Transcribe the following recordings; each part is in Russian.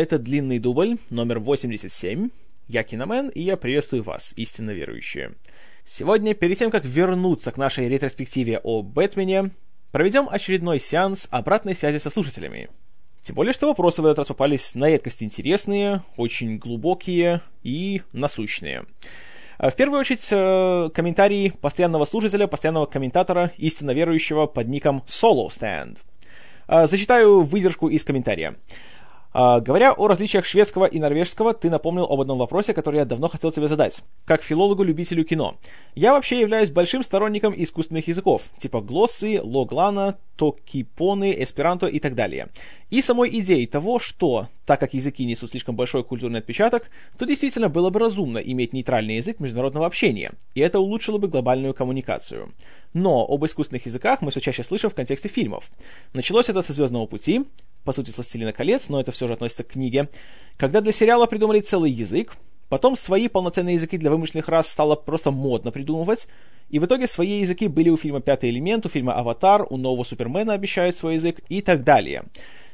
Это длинный дубль, номер 87. Я Киномен, и я приветствую вас, истинно верующие. Сегодня, перед тем, как вернуться к нашей ретроспективе о Бэтмене, проведем очередной сеанс обратной связи со слушателями. Тем более, что вопросы в этот раз попались на редкость интересные, очень глубокие и насущные. В первую очередь, э, комментарии постоянного слушателя, постоянного комментатора, истинно верующего под ником Solo Stand. Э, зачитаю выдержку из комментария. А, говоря о различиях шведского и норвежского, ты напомнил об одном вопросе, который я давно хотел тебе задать. Как филологу-любителю кино. Я вообще являюсь большим сторонником искусственных языков, типа глоссы, логлана, токипоны, эсперанто и так далее. И самой идеей того, что, так как языки несут слишком большой культурный отпечаток, то действительно было бы разумно иметь нейтральный язык международного общения, и это улучшило бы глобальную коммуникацию. Но об искусственных языках мы все чаще слышим в контексте фильмов. Началось это со «Звездного пути», по сути, «Властелина колец», но это все же относится к книге, когда для сериала придумали целый язык, потом свои полноценные языки для вымышленных рас стало просто модно придумывать, и в итоге свои языки были у фильма «Пятый элемент», у фильма «Аватар», у нового Супермена обещают свой язык и так далее.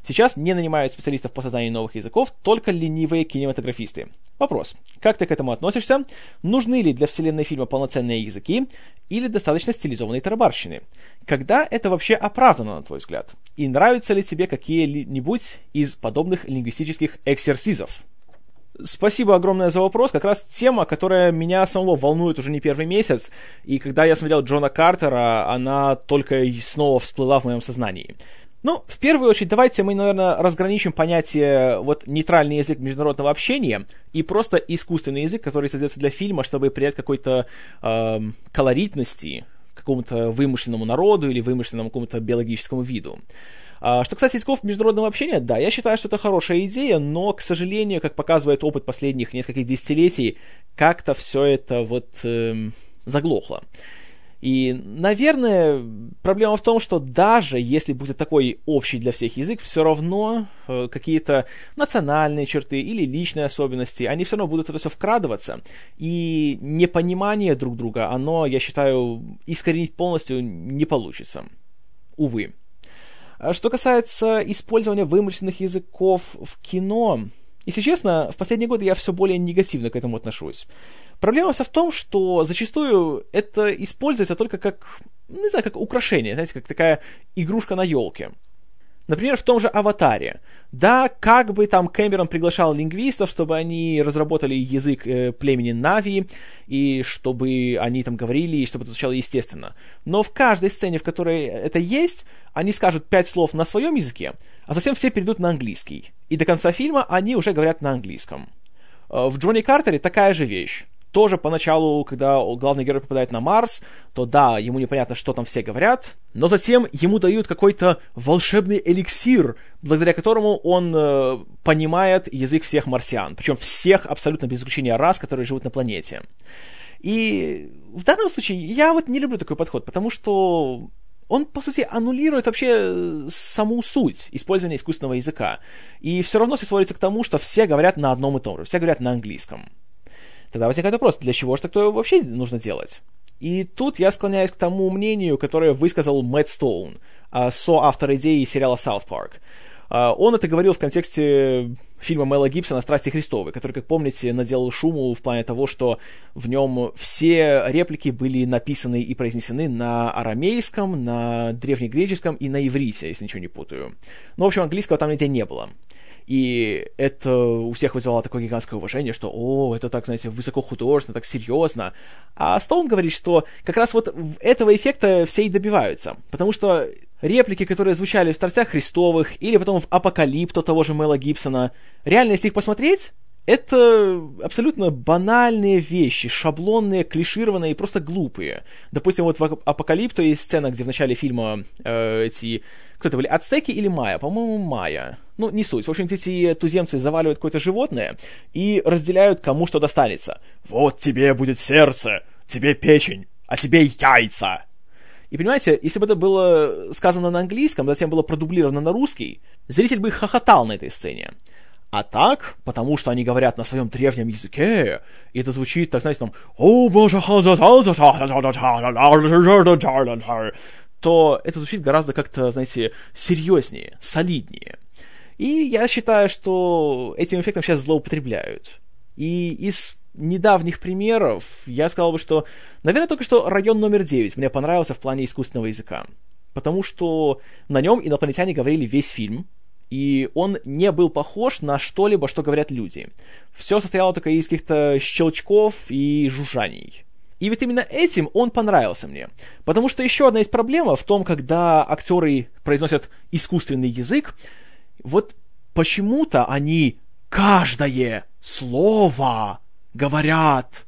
Сейчас не нанимают специалистов по созданию новых языков, только ленивые кинематографисты. Вопрос. Как ты к этому относишься? Нужны ли для вселенной фильма полноценные языки или достаточно стилизованной тарабарщины? Когда это вообще оправдано, на твой взгляд? И нравятся ли тебе какие-нибудь из подобных лингвистических эксерсизов? Спасибо огромное за вопрос. Как раз тема, которая меня самого волнует уже не первый месяц. И когда я смотрел Джона Картера, она только снова всплыла в моем сознании. Ну, в первую очередь, давайте мы, наверное, разграничим понятие вот нейтральный язык международного общения и просто искусственный язык, который создается для фильма, чтобы придать какой-то э, колоритности какому-то вымышленному народу или вымышленному какому-то биологическому виду. А, что касается языков международного общения, да, я считаю, что это хорошая идея, но, к сожалению, как показывает опыт последних нескольких десятилетий, как-то все это вот э, заглохло. И, наверное, проблема в том, что даже если будет такой общий для всех язык, все равно э, какие-то национальные черты или личные особенности, они все равно будут это все вкрадываться. И непонимание друг друга, оно, я считаю, искоренить полностью не получится. Увы. А что касается использования вымышленных языков в кино, если честно, в последние годы я все более негативно к этому отношусь. Проблема вся в том, что зачастую это используется только как, не знаю, как украшение, знаете, как такая игрушка на елке. Например, в том же «Аватаре». Да, как бы там Кэмерон приглашал лингвистов, чтобы они разработали язык э, племени Нави, и чтобы они там говорили, и чтобы это звучало естественно. Но в каждой сцене, в которой это есть, они скажут пять слов на своем языке, а затем все перейдут на английский. И до конца фильма они уже говорят на английском. Э, в Джонни Картере такая же вещь тоже поначалу, когда главный герой попадает на Марс, то да, ему непонятно, что там все говорят, но затем ему дают какой-то волшебный эликсир, благодаря которому он э, понимает язык всех марсиан, причем всех абсолютно без исключения рас, которые живут на планете. И в данном случае я вот не люблю такой подход, потому что он, по сути, аннулирует вообще э, саму суть использования искусственного языка. И все равно все сводится к тому, что все говорят на одном и том же, все говорят на английском. Тогда возникает вопрос, для чего же такое вообще нужно делать? И тут я склоняюсь к тому мнению, которое высказал Мэтт Стоун, а, соавтор идеи сериала «Саут Парк». Он это говорил в контексте фильма Мэла Гибсона «Страсти Христовы», который, как помните, наделал шуму в плане того, что в нем все реплики были написаны и произнесены на арамейском, на древнегреческом и на иврите, если ничего не путаю. Ну, в общем, английского там нигде не было. И это у всех вызывало такое гигантское уважение, что, о, это так, знаете, высоко художественно, так серьезно. А Стоун говорит, что как раз вот этого эффекта все и добиваются. Потому что реплики, которые звучали в «Страстях Христовых» или потом в «Апокалипто» того же Мэла Гибсона, реально, если их посмотреть, это абсолютно банальные вещи, шаблонные, клишированные и просто глупые. Допустим, вот в «Апокалипто» есть сцена, где в начале фильма э, эти... Кто это были? Ацтеки или майя? По-моему, майя. Ну, не суть. В общем, эти туземцы заваливают какое-то животное и разделяют, кому что достанется. Вот тебе будет сердце, тебе печень, а тебе яйца. И понимаете, если бы это было сказано на английском, затем было продублировано на русский, зритель бы хохотал на этой сцене. А так, потому что они говорят на своем древнем языке, и это звучит, так знаете, там, то это звучит гораздо как-то, знаете, серьезнее, солиднее. И я считаю, что этим эффектом сейчас злоупотребляют. И из недавних примеров я сказал бы, что, наверное, только что район номер 9 мне понравился в плане искусственного языка. Потому что на нем инопланетяне говорили весь фильм, и он не был похож на что-либо, что говорят люди. Все состояло только из каких-то щелчков и жужжаний. И вот именно этим он понравился мне. Потому что еще одна из проблем в том, когда актеры произносят искусственный язык, вот почему-то они каждое слово говорят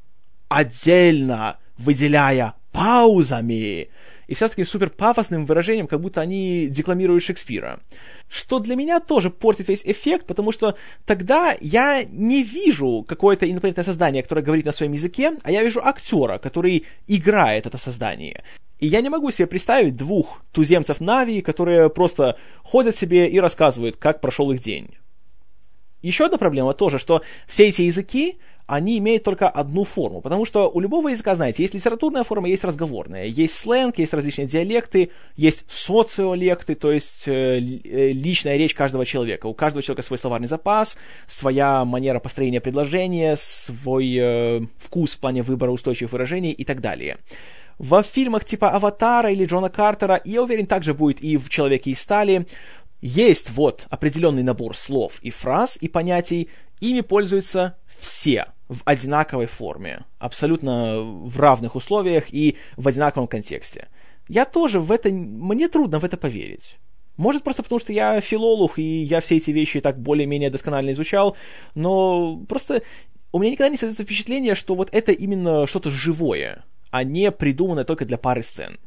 отдельно, выделяя паузами и вся с таким супер пафосным выражением, как будто они декламируют Шекспира. Что для меня тоже портит весь эффект, потому что тогда я не вижу какое-то инопланетное создание, которое говорит на своем языке, а я вижу актера, который играет это создание. И я не могу себе представить двух туземцев Нави, которые просто ходят себе и рассказывают, как прошел их день. Еще одна проблема тоже, что все эти языки, они имеют только одну форму, потому что у любого языка, знаете, есть литературная форма, есть разговорная, есть сленг, есть различные диалекты, есть социолекты, то есть э, э, личная речь каждого человека. У каждого человека свой словарный запас, своя манера построения предложения, свой э, вкус в плане выбора устойчивых выражений и так далее. Во фильмах типа «Аватара» или Джона Картера, я уверен, также будет и в «Человеке из стали», есть вот определенный набор слов и фраз и понятий, ими пользуются все в одинаковой форме, абсолютно в равных условиях и в одинаковом контексте. Я тоже в это... Мне трудно в это поверить. Может, просто потому, что я филолог, и я все эти вещи так более-менее досконально изучал, но просто у меня никогда не создается впечатление, что вот это именно что-то живое, а не придуманное только для пары сцен.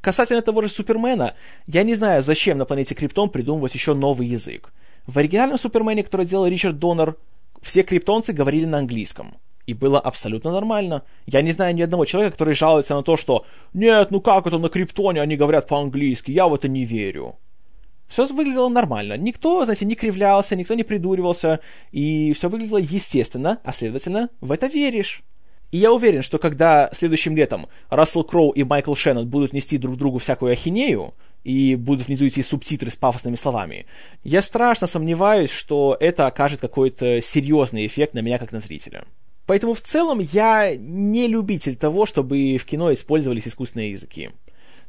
Касательно того же Супермена, я не знаю, зачем на планете Криптон придумывать еще новый язык. В оригинальном Супермене, который делал Ричард Доннер, все криптонцы говорили на английском. И было абсолютно нормально. Я не знаю ни одного человека, который жалуется на то, что «Нет, ну как это на криптоне они говорят по-английски, я в это не верю». Все выглядело нормально. Никто, знаете, не кривлялся, никто не придуривался, и все выглядело естественно, а следовательно, в это веришь. И я уверен, что когда следующим летом Рассел Кроу и Майкл Шеннон будут нести друг другу всякую ахинею, и будут внизу идти субтитры с пафосными словами. Я страшно сомневаюсь, что это окажет какой-то серьезный эффект на меня как на зрителя. Поэтому в целом я не любитель того, чтобы в кино использовались искусственные языки.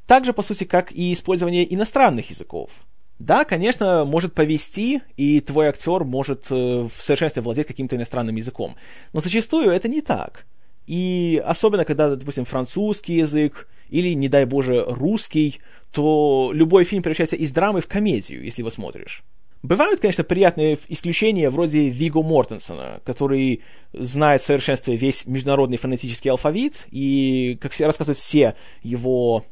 Так же, по сути, как и использование иностранных языков. Да, конечно, может повести, и твой актер может э, в совершенстве владеть каким-то иностранным языком. Но зачастую это не так. И особенно, когда, допустим, французский язык или, не дай боже, русский, то любой фильм превращается из драмы в комедию, если его смотришь. Бывают, конечно, приятные исключения, вроде Виго Мортенсона, который знает в совершенстве весь международный фонетический алфавит, и, как все рассказывают все его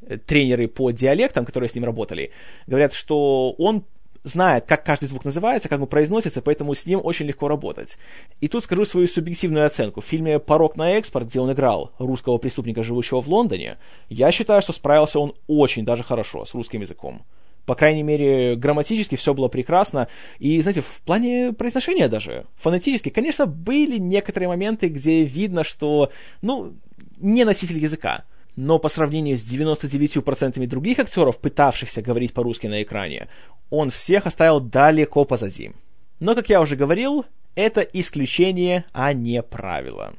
э, тренеры по диалектам, которые с ним работали, говорят, что он знает, как каждый звук называется, как он произносится, поэтому с ним очень легко работать. И тут скажу свою субъективную оценку. В фильме «Порог на экспорт», где он играл русского преступника, живущего в Лондоне, я считаю, что справился он очень даже хорошо с русским языком. По крайней мере, грамматически все было прекрасно. И, знаете, в плане произношения даже, фонетически, конечно, были некоторые моменты, где видно, что, ну, не носитель языка но по сравнению с 99% других актеров, пытавшихся говорить по-русски на экране, он всех оставил далеко позади. Но, как я уже говорил, это исключение, а не правило.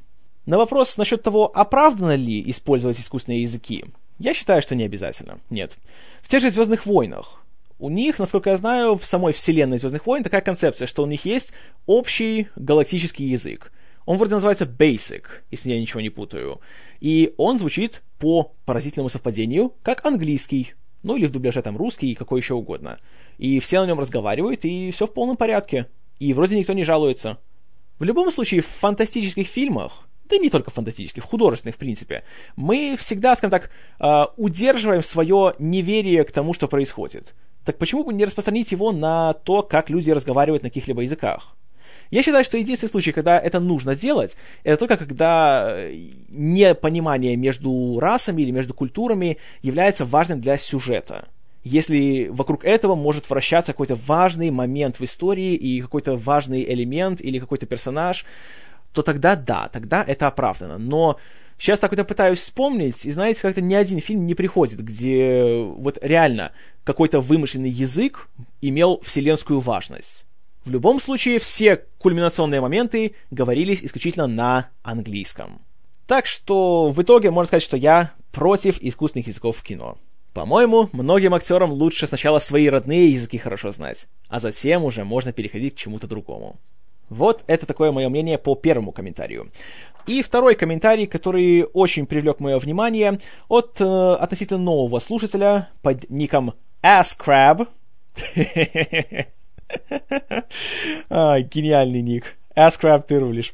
На вопрос насчет того, оправдано ли использовать искусственные языки, я считаю, что не обязательно. Нет. В тех же «Звездных войнах» у них, насколько я знаю, в самой вселенной «Звездных войн» такая концепция, что у них есть общий галактический язык. Он вроде называется Basic, если я ничего не путаю. И он звучит по поразительному совпадению как английский. Ну или в дубляже там русский и какой еще угодно. И все на нем разговаривают, и все в полном порядке. И вроде никто не жалуется. В любом случае, в фантастических фильмах, да не только фантастических, художественных, в принципе, мы всегда, скажем так, а, удерживаем свое неверие к тому, что происходит. Так почему бы не распространить его на то, как люди разговаривают на каких-либо языках? Я считаю, что единственный случай, когда это нужно делать, это только когда э, непонимание между расами или между культурами является важным для сюжета. Если вокруг этого может вращаться какой-то важный момент в истории и какой-то важный элемент или какой-то персонаж, то тогда да, тогда это оправдано. Но сейчас так вот пытаюсь вспомнить, и знаете, как-то ни один фильм не приходит, где вот реально какой-то вымышленный язык имел вселенскую важность. В любом случае, все кульминационные моменты говорились исключительно на английском. Так что в итоге можно сказать, что я против искусственных языков в кино. По-моему, многим актерам лучше сначала свои родные языки хорошо знать, а затем уже можно переходить к чему-то другому. Вот это такое мое мнение по первому комментарию. И второй комментарий, который очень привлек мое внимание, от э, относительно нового слушателя под ником AssCrab. Гениальный ник. Ascrab, ты рулишь.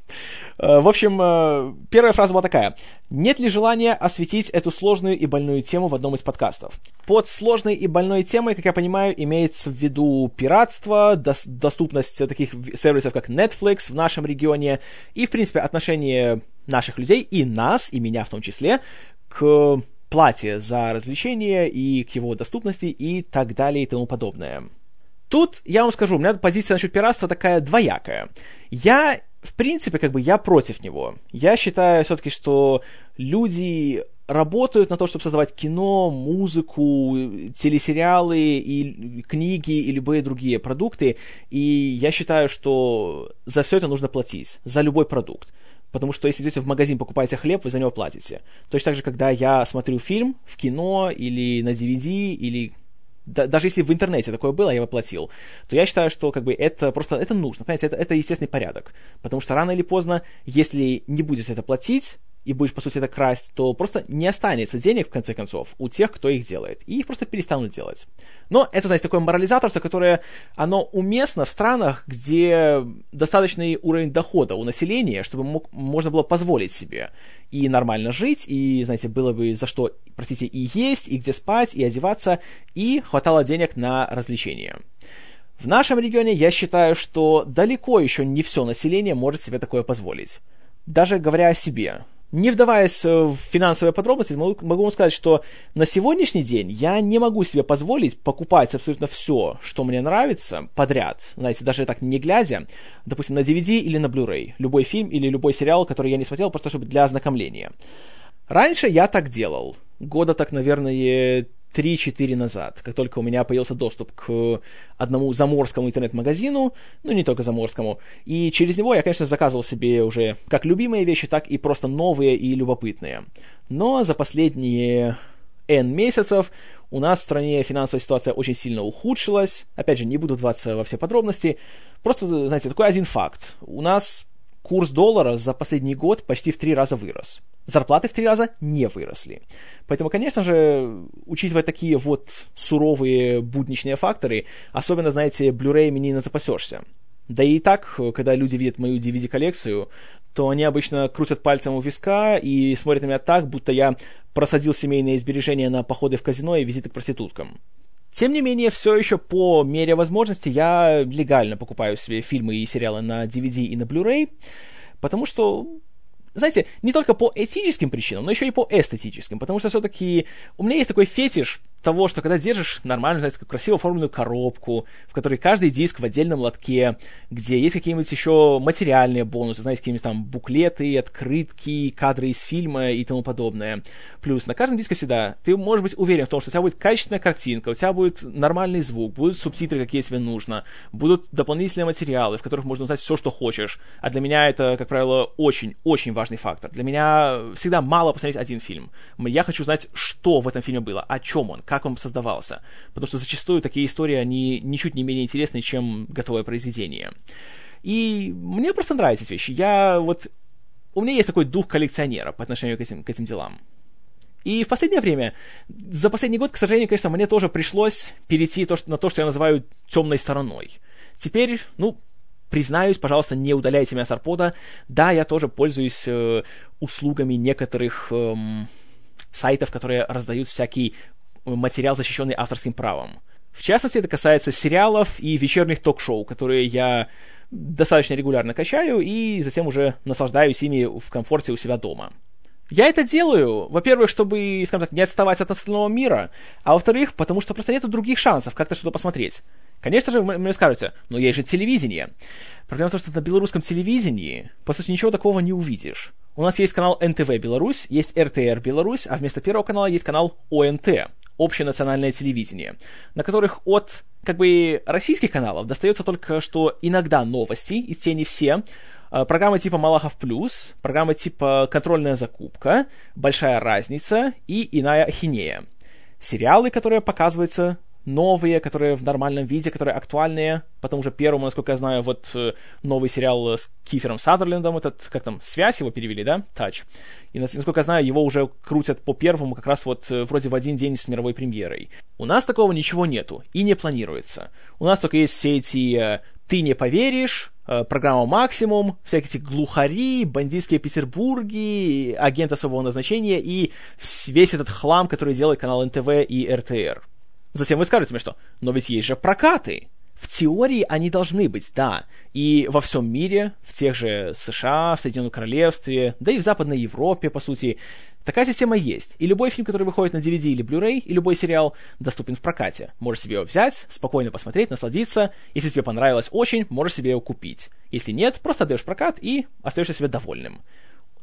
Э, в общем, э, первая фраза была такая. Нет ли желания осветить эту сложную и больную тему в одном из подкастов? Под сложной и больной темой, как я понимаю, имеется в виду пиратство, дос- доступность таких сервисов, как Netflix в нашем регионе, и, в принципе, отношение наших людей, и нас, и меня в том числе, к плате за развлечение и к его доступности и так далее и тому подобное. Тут я вам скажу, у меня позиция насчет пиратства такая двоякая. Я, в принципе, как бы я против него. Я считаю все-таки, что люди работают на то, чтобы создавать кино, музыку, телесериалы и книги и любые другие продукты. И я считаю, что за все это нужно платить, за любой продукт. Потому что если идете в магазин, покупаете хлеб, вы за него платите. Точно так же, когда я смотрю фильм в кино или на DVD, или да, даже если в интернете такое было, я бы платил, то я считаю, что как бы это просто это нужно, понимаете, это, это естественный порядок. Потому что рано или поздно, если не будете это платить, и будешь, по сути, это красть, то просто не останется денег, в конце концов, у тех, кто их делает. И их просто перестанут делать. Но это, знаете, такое морализаторство, которое, оно уместно в странах, где достаточный уровень дохода у населения, чтобы мог, можно было позволить себе и нормально жить, и, знаете, было бы за что, простите, и есть, и где спать, и одеваться, и хватало денег на развлечения. В нашем регионе я считаю, что далеко еще не все население может себе такое позволить. Даже говоря о себе, не вдаваясь в финансовые подробности, могу, могу вам сказать, что на сегодняшний день я не могу себе позволить покупать абсолютно все, что мне нравится, подряд. Знаете, даже так не глядя, допустим, на DVD или на Blu-ray. Любой фильм или любой сериал, который я не смотрел, просто чтобы для ознакомления. Раньше я так делал. Года так, наверное, 3-4 назад, как только у меня появился доступ к одному заморскому интернет-магазину, ну не только заморскому, и через него я, конечно, заказывал себе уже как любимые вещи, так и просто новые и любопытные. Но за последние N месяцев у нас в стране финансовая ситуация очень сильно ухудшилась. Опять же, не буду вдаваться во все подробности. Просто, знаете, такой один факт. У нас курс доллара за последний год почти в три раза вырос зарплаты в три раза не выросли. Поэтому, конечно же, учитывая такие вот суровые будничные факторы, особенно, знаете, Blu-ray не запасешься. Да и так, когда люди видят мою DVD-коллекцию, то они обычно крутят пальцем у виска и смотрят на меня так, будто я просадил семейные сбережения на походы в казино и визиты к проституткам. Тем не менее, все еще по мере возможности я легально покупаю себе фильмы и сериалы на DVD и на Blu-ray, потому что знаете, не только по этическим причинам, но еще и по эстетическим, потому что все-таки у меня есть такой фетиш того, что когда держишь нормальную, знаете, красиво оформленную коробку, в которой каждый диск в отдельном лотке, где есть какие-нибудь еще материальные бонусы, знаете, какие-нибудь там буклеты, открытки, кадры из фильма и тому подобное. Плюс на каждом диске всегда ты можешь быть уверен в том, что у тебя будет качественная картинка, у тебя будет нормальный звук, будут субтитры, какие тебе нужно, будут дополнительные материалы, в которых можно узнать все, что хочешь. А для меня это, как правило, очень-очень важный фактор. Для меня всегда мало посмотреть один фильм. Я хочу знать, что в этом фильме было, о чем он, как он создавался. Потому что зачастую такие истории, они ничуть не менее интересны, чем готовое произведение. И мне просто нравятся эти вещи. Я вот... У меня есть такой дух коллекционера по отношению к этим, к этим делам. И в последнее время, за последний год, к сожалению, конечно, мне тоже пришлось перейти то, что, на то, что я называю темной стороной. Теперь, ну, признаюсь, пожалуйста, не удаляйте меня с арпода. Да, я тоже пользуюсь э, услугами некоторых э, сайтов, которые раздают всякий материал, защищенный авторским правом. В частности, это касается сериалов и вечерних ток-шоу, которые я достаточно регулярно качаю и затем уже наслаждаюсь ими в комфорте у себя дома. Я это делаю, во-первых, чтобы, скажем так, не отставать от остального мира, а во-вторых, потому что просто нет других шансов как-то что-то посмотреть. Конечно же, вы мне скажете, но есть же телевидение. Проблема в том, что на белорусском телевидении, по сути, ничего такого не увидишь. У нас есть канал НТВ Беларусь, есть РТР Беларусь, а вместо первого канала есть канал ОНТ, Общее национальное телевидение, на которых от как бы российских каналов достается только что иногда новости, и те не все, а, программы типа Малахов Плюс, программы типа Контрольная закупка, Большая разница и Иная ахинея. Сериалы, которые показываются новые, которые в нормальном виде, которые актуальные. Потому что первому, насколько я знаю, вот э, новый сериал с Кифером Садерлендом, этот, как там, «Связь» его перевели, да? «Touch». И, насколько я знаю, его уже крутят по первому как раз вот э, вроде в один день с мировой премьерой. У нас такого ничего нету и не планируется. У нас только есть все эти э, «Ты не поверишь», программа «Максимум», всякие эти глухари, бандитские Петербурги, агент особого назначения и весь этот хлам, который делает канал НТВ и РТР. Затем вы скажете мне, что «но ведь есть же прокаты». В теории они должны быть, да. И во всем мире, в тех же США, в Соединенном Королевстве, да и в Западной Европе, по сути, такая система есть. И любой фильм, который выходит на DVD или Blu-ray, и любой сериал доступен в прокате. Можешь себе его взять, спокойно посмотреть, насладиться. Если тебе понравилось очень, можешь себе его купить. Если нет, просто отдаешь прокат и остаешься себе довольным.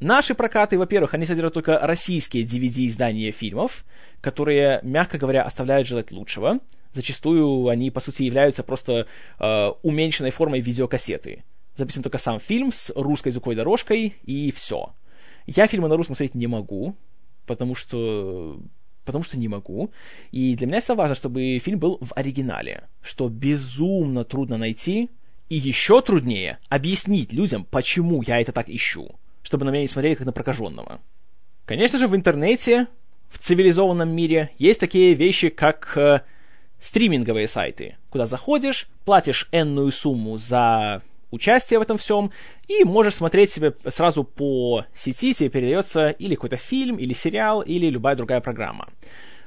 Наши прокаты, во-первых, они содержат только российские DVD-издания фильмов, которые, мягко говоря, оставляют желать лучшего. Зачастую они, по сути, являются просто э, уменьшенной формой видеокассеты. Записан только сам фильм с русской звуковой дорожкой, и все. Я фильмы на русском смотреть не могу, потому что потому что не могу. И для меня всегда важно, чтобы фильм был в оригинале, что безумно трудно найти, и еще труднее объяснить людям, почему я это так ищу чтобы на меня не смотрели как на прокаженного. Конечно же, в интернете, в цивилизованном мире, есть такие вещи, как э, стриминговые сайты, куда заходишь, платишь энную сумму за участие в этом всем, и можешь смотреть себе сразу по сети, тебе передается или какой-то фильм, или сериал, или любая другая программа.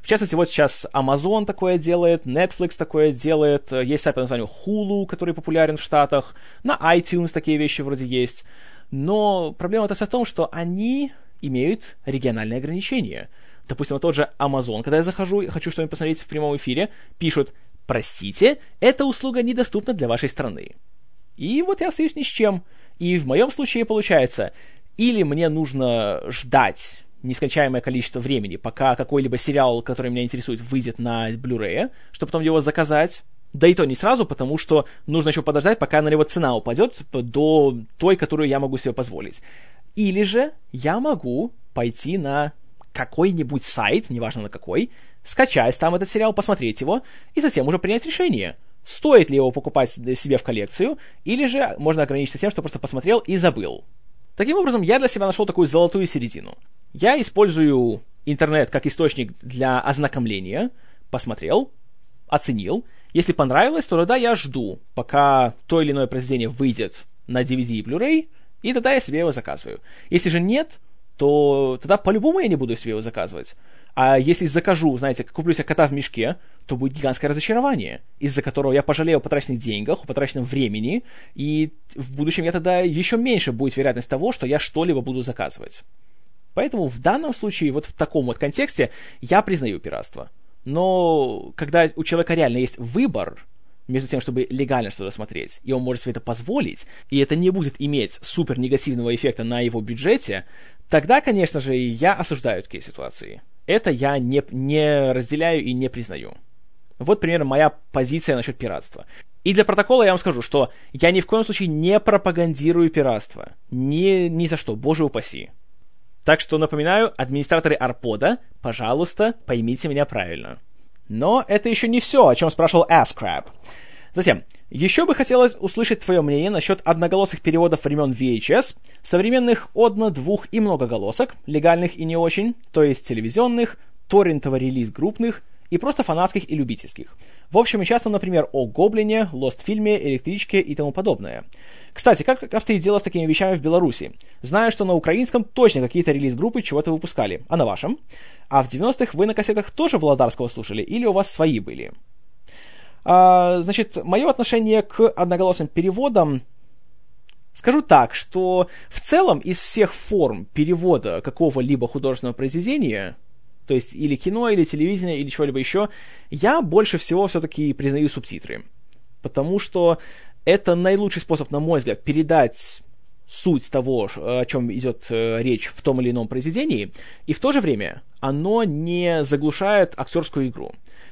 В частности, вот сейчас Amazon такое делает, Netflix такое делает, есть сайт по названию Hulu, который популярен в Штатах, на iTunes такие вещи вроде есть. Но проблема-то в том, что они имеют региональные ограничения. Допустим, вот тот же Amazon, когда я захожу и хочу что-нибудь посмотреть в прямом эфире, пишут «Простите, эта услуга недоступна для вашей страны». И вот я остаюсь ни с чем. И в моем случае получается, или мне нужно ждать нескончаемое количество времени, пока какой-либо сериал, который меня интересует, выйдет на Blu-ray, чтобы потом его заказать, да и то не сразу, потому что нужно еще подождать, пока на него цена упадет до той, которую я могу себе позволить. Или же я могу пойти на какой-нибудь сайт, неважно на какой, скачать там этот сериал, посмотреть его, и затем уже принять решение, стоит ли его покупать себе в коллекцию, или же можно ограничиться тем, что просто посмотрел и забыл. Таким образом, я для себя нашел такую золотую середину. Я использую интернет как источник для ознакомления, посмотрел, оценил, если понравилось, то тогда я жду, пока то или иное произведение выйдет на DVD и Blu-ray, и тогда я себе его заказываю. Если же нет, то тогда по-любому я не буду себе его заказывать. А если закажу, знаете, куплю себе кота в мешке, то будет гигантское разочарование, из-за которого я пожалею о потраченных деньгах, о потраченном времени, и в будущем я тогда еще меньше будет вероятность того, что я что-либо буду заказывать. Поэтому в данном случае, вот в таком вот контексте, я признаю пиратство но когда у человека реально есть выбор между тем, чтобы легально что-то смотреть, и он может себе это позволить, и это не будет иметь супер негативного эффекта на его бюджете, тогда, конечно же, я осуждаю такие ситуации. Это я не, не разделяю и не признаю. Вот примерно моя позиция насчет пиратства. И для протокола я вам скажу, что я ни в коем случае не пропагандирую пиратство. Ни, ни за что, боже упаси. Так что напоминаю, администраторы Арпода, пожалуйста, поймите меня правильно. Но это еще не все, о чем спрашивал Ascrab. Затем, еще бы хотелось услышать твое мнение насчет одноголосых переводов времен VHS, современных одно, двух и многоголосок, легальных и не очень, то есть телевизионных, торрентово-релиз-группных и просто фанатских и любительских. В общем и часто, например, о Гоблине, Лост-фильме, Электричке и тому подобное. Кстати, как обстоит дело с такими вещами в Беларуси? Знаю, что на украинском точно какие-то релиз-группы чего-то выпускали. А на вашем? А в 90-х вы на кассетах тоже Володарского слушали? Или у вас свои были? А, значит, мое отношение к одноголосым переводам Скажу так, что в целом из всех форм перевода какого-либо художественного произведения, то есть или кино, или телевидение, или чего-либо еще, я больше всего все-таки признаю субтитры. Потому что это наилучший способ, на мой взгляд, передать суть того, о чем идет э, речь в том или ином произведении, и в то же время оно не заглушает актерскую игру.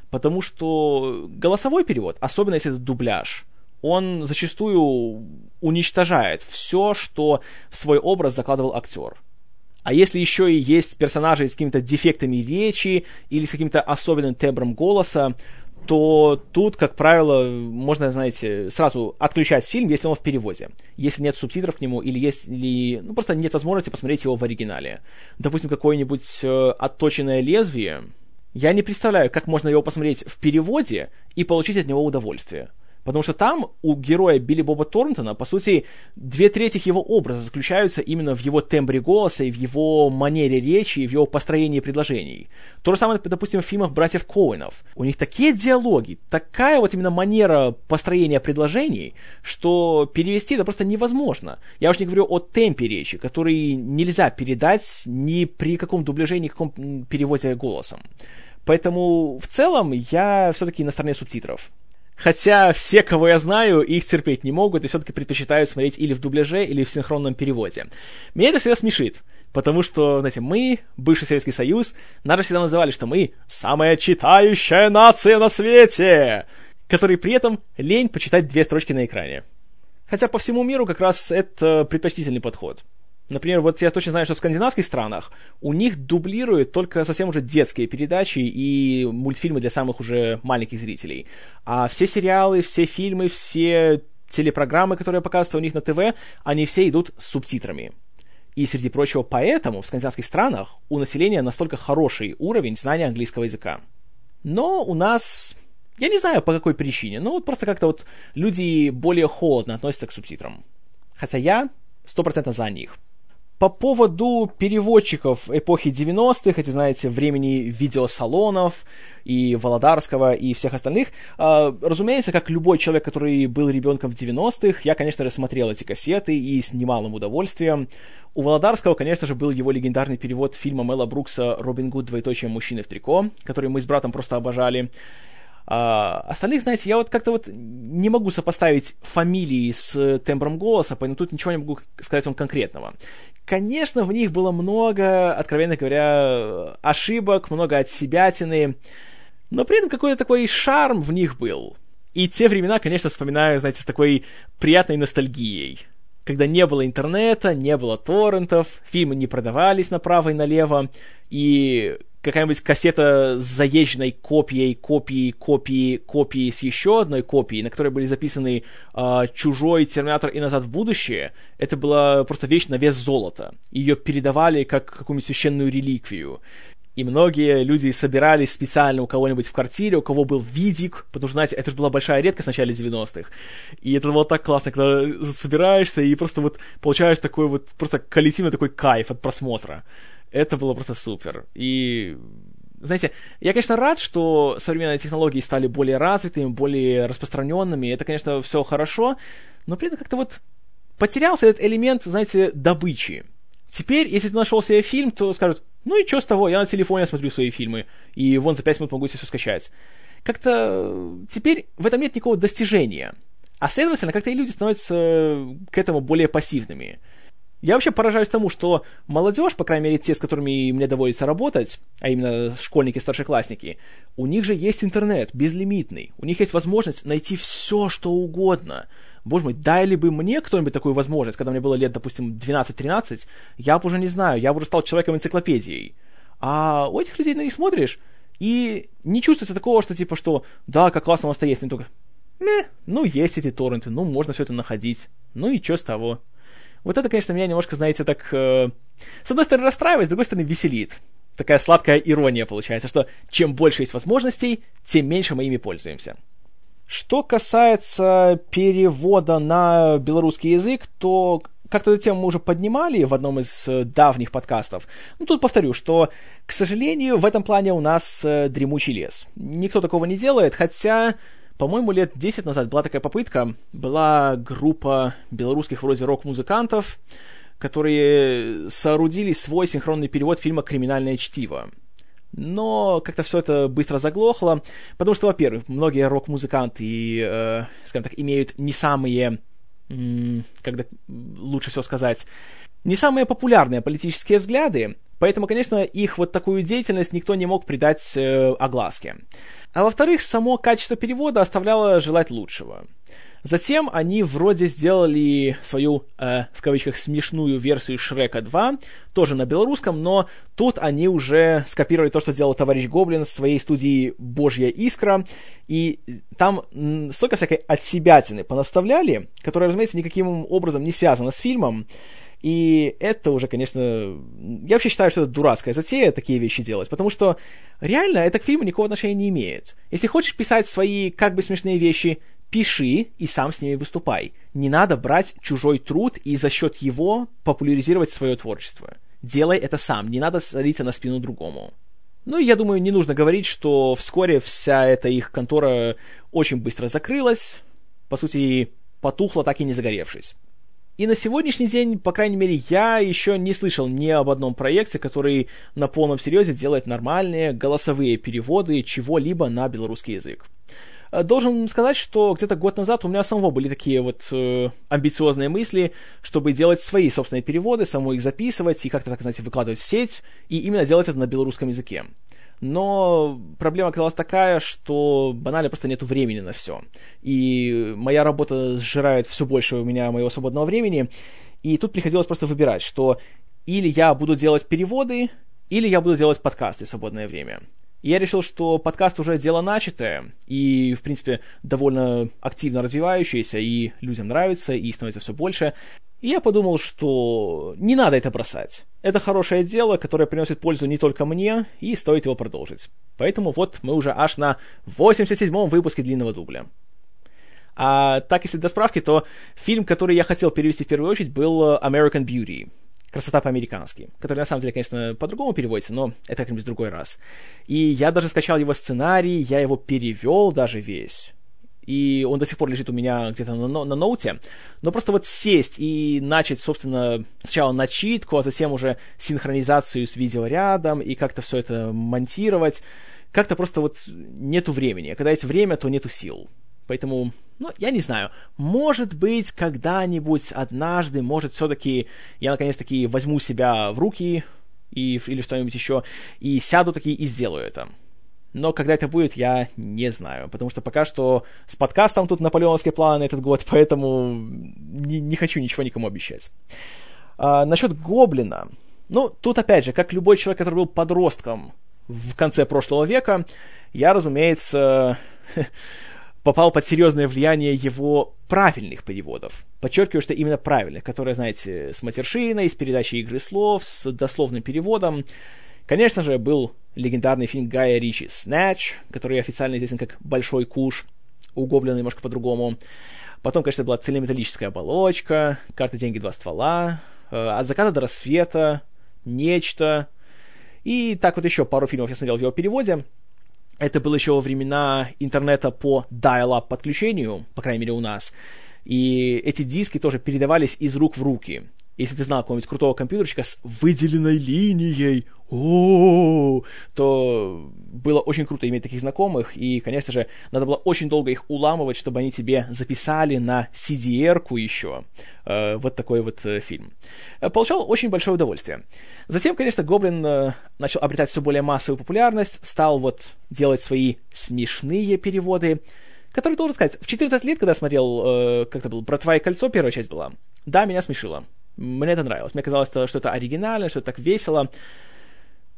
Потому что голосовой перевод, особенно если это дубляж, он зачастую уничтожает все, что в свой образ закладывал актер. А если еще и есть персонажи с какими-то дефектами речи или с каким-то особенным тембром голоса, то тут, как правило, можно, знаете, сразу отключать фильм, если он в переводе. Если нет субтитров к нему, или если ну, просто нет возможности посмотреть его в оригинале. Допустим, какое-нибудь э, отточенное лезвие. Я не представляю, как можно его посмотреть в переводе и получить от него удовольствие. Потому что там у героя Билли Боба Торнтона, по сути, две трети его образа заключаются именно в его тембре голоса и в его манере речи, и в его построении предложений. То же самое, допустим, в фильмах братьев Коуэнов. У них такие диалоги, такая вот именно манера построения предложений, что перевести это просто невозможно. Я уж не говорю о темпе речи, который нельзя передать ни при каком дубляже, ни каком переводе голосом. Поэтому в целом я все-таки на стороне субтитров. Хотя все, кого я знаю, их терпеть не могут и все-таки предпочитают смотреть или в дубляже, или в синхронном переводе. Меня это всегда смешит, потому что, знаете, мы, бывший Советский Союз, нас же всегда называли, что мы самая читающая нация на свете, которые при этом лень почитать две строчки на экране. Хотя по всему миру как раз это предпочтительный подход. Например, вот я точно знаю, что в скандинавских странах у них дублируют только совсем уже детские передачи и мультфильмы для самых уже маленьких зрителей. А все сериалы, все фильмы, все телепрограммы, которые показываются у них на ТВ, они все идут с субтитрами. И, среди прочего, поэтому в скандинавских странах у населения настолько хороший уровень знания английского языка. Но у нас, я не знаю по какой причине, но вот просто как-то вот люди более холодно относятся к субтитрам. Хотя я стопроцентно за них. По поводу переводчиков эпохи 90-х, эти, знаете, времени видеосалонов и Володарского и всех остальных, э, разумеется, как любой человек, который был ребенком в 90-х, я, конечно же, смотрел эти кассеты и с немалым удовольствием. У Володарского, конечно же, был его легендарный перевод фильма Мэла Брукса «Робин Гуд. Двоеточие. Мужчины в трико», который мы с братом просто обожали. А, остальных, знаете, я вот как-то вот не могу сопоставить фамилии с тембром голоса, поэтому тут ничего не могу сказать вам конкретного. Конечно, в них было много, откровенно говоря, ошибок, много отсебятины, но при этом какой-то такой шарм в них был. И те времена, конечно, вспоминаю, знаете, с такой приятной ностальгией. Когда не было интернета, не было торрентов, фильмы не продавались направо и налево, и какая-нибудь кассета с заезженной копией, копией, копией, копией с еще одной копией, на которой были записаны э, «Чужой», «Терминатор» и «Назад в будущее», это была просто вещь на вес золота. Ее передавали как какую-нибудь священную реликвию. И многие люди собирались специально у кого-нибудь в квартире, у кого был видик, потому что, знаете, это же была большая редкость в начале 90-х. И это было так классно, когда собираешься и просто вот получаешь такой вот просто коллективный такой кайф от просмотра. Это было просто супер. И знаете, я, конечно, рад, что современные технологии стали более развитыми, более распространенными. Это, конечно, все хорошо, но при этом как-то вот потерялся этот элемент, знаете, добычи. Теперь, если ты нашел себе фильм, то скажут, ну и что с того, я на телефоне смотрю свои фильмы, и вон за 5 минут могу себе все скачать. Как-то теперь в этом нет никакого достижения. А следовательно, как-то и люди становятся к этому более пассивными. Я вообще поражаюсь тому, что молодежь, по крайней мере, те, с которыми мне доводится работать, а именно школьники, старшеклассники, у них же есть интернет, безлимитный. У них есть возможность найти все, что угодно. Боже мой, дали бы мне кто-нибудь такую возможность, когда мне было лет, допустим, 12-13, я бы уже не знаю, я бы уже стал человеком-энциклопедией. А у этих людей на них смотришь, и не чувствуется такого, что типа, что да, как классно у вас-то есть, не только Мeh, ну есть эти торренты, ну можно все это находить, ну и что с того. Вот это, конечно, меня немножко, знаете, так... Э, с одной стороны расстраивает, с другой стороны веселит. Такая сладкая ирония получается, что чем больше есть возможностей, тем меньше мы ими пользуемся. Что касается перевода на белорусский язык, то как-то эту тему мы уже поднимали в одном из э, давних подкастов. Ну, тут повторю, что, к сожалению, в этом плане у нас э, дремучий лес. Никто такого не делает, хотя по-моему, лет 10 назад была такая попытка. Была группа белорусских вроде рок-музыкантов, которые соорудили свой синхронный перевод фильма «Криминальное чтиво». но как-то все это быстро заглохло, потому что, во-первых, многие рок-музыканты, э, скажем так, имеют не самые, когда лучше все сказать, не самые популярные политические взгляды, поэтому, конечно, их вот такую деятельность никто не мог придать э, огласке. А во-вторых, само качество перевода оставляло желать лучшего. Затем они вроде сделали свою, э, в кавычках, смешную версию Шрека 2, тоже на белорусском, но тут они уже скопировали то, что делал товарищ Гоблин в своей студии «Божья искра», и там столько всякой отсебятины понаставляли, которая, разумеется, никаким образом не связана с фильмом, и это уже, конечно, я вообще считаю, что это дурацкая затея такие вещи делать, потому что реально это к фильму никакого отношения не имеет. Если хочешь писать свои как бы смешные вещи, пиши и сам с ними выступай. Не надо брать чужой труд и за счет его популяризировать свое творчество. Делай это сам, не надо садиться на спину другому. Ну я думаю, не нужно говорить, что вскоре вся эта их контора очень быстро закрылась, по сути, потухла, так и не загоревшись. И на сегодняшний день, по крайней мере, я еще не слышал ни об одном проекте, который на полном серьезе делает нормальные голосовые переводы чего-либо на белорусский язык. Э, должен сказать, что где-то год назад у меня самого были такие вот э, амбициозные мысли, чтобы делать свои собственные переводы, саму их записывать и как-то, так знаете, выкладывать в сеть, и именно делать это на белорусском языке. Но проблема оказалась такая, что банально просто нету времени на все. И моя работа сжирает все больше у меня моего свободного времени, и тут приходилось просто выбирать, что или я буду делать переводы, или я буду делать подкасты в свободное время. И я решил, что подкаст уже дело начатое, и, в принципе, довольно активно развивающееся, и людям нравится, и становится все больше. И я подумал, что не надо это бросать. Это хорошее дело, которое приносит пользу не только мне, и стоит его продолжить. Поэтому вот мы уже аж на 87-м выпуске длинного дубля. А так, если до справки, то фильм, который я хотел перевести в первую очередь, был American Beauty. «Красота по-американски», который на самом деле, конечно, по-другому переводится, но это как-нибудь в другой раз. И я даже скачал его сценарий, я его перевел даже весь. И он до сих пор лежит у меня где-то на, на, ноуте. Но просто вот сесть и начать, собственно, сначала начитку, а затем уже синхронизацию с видеорядом и как-то все это монтировать, как-то просто вот нету времени. Когда есть время, то нету сил. Поэтому, ну, я не знаю. Может быть, когда-нибудь, однажды, может, все-таки я наконец-таки возьму себя в руки и, или что-нибудь еще, и сяду таки и сделаю это. Но когда это будет, я не знаю, потому что пока что с подкастом тут наполеоновский план этот год, поэтому не, не хочу ничего никому обещать. А, насчет Гоблина. Ну, тут опять же, как любой человек, который был подростком в конце прошлого века, я, разумеется, попал под серьезное влияние его правильных переводов. Подчеркиваю, что именно правильных, которые, знаете, с матершиной, с передачей игры слов, с дословным переводом. Конечно же, был легендарный фильм Гая Ричи «Snatch», который официально известен как «Большой куш», углублен немножко по-другому. Потом, конечно, была цельнометаллическая оболочка, карта «Деньги. Два ствола», э, «От заката до рассвета», «Нечто». И так вот еще пару фильмов я смотрел в его переводе. Это было еще во времена интернета по dial-up подключению, по крайней мере у нас. И эти диски тоже передавались из рук в руки. Если ты знал какого-нибудь крутого компьютерщика с выделенной линией, о, то было очень круто иметь таких знакомых, и, конечно же, надо было очень долго их уламывать, чтобы они тебе записали на CDR-ку еще э, вот такой вот э, фильм. Э, получал очень большое удовольствие. Затем, конечно, Гоблин э, начал обретать все более массовую популярность, стал вот делать свои смешные переводы, которые, должен сказать, в 14 лет, когда смотрел, э, как это было, «Братва и кольцо», первая часть была, да, меня смешило. Мне это нравилось. Мне казалось, что это оригинально, что это так весело.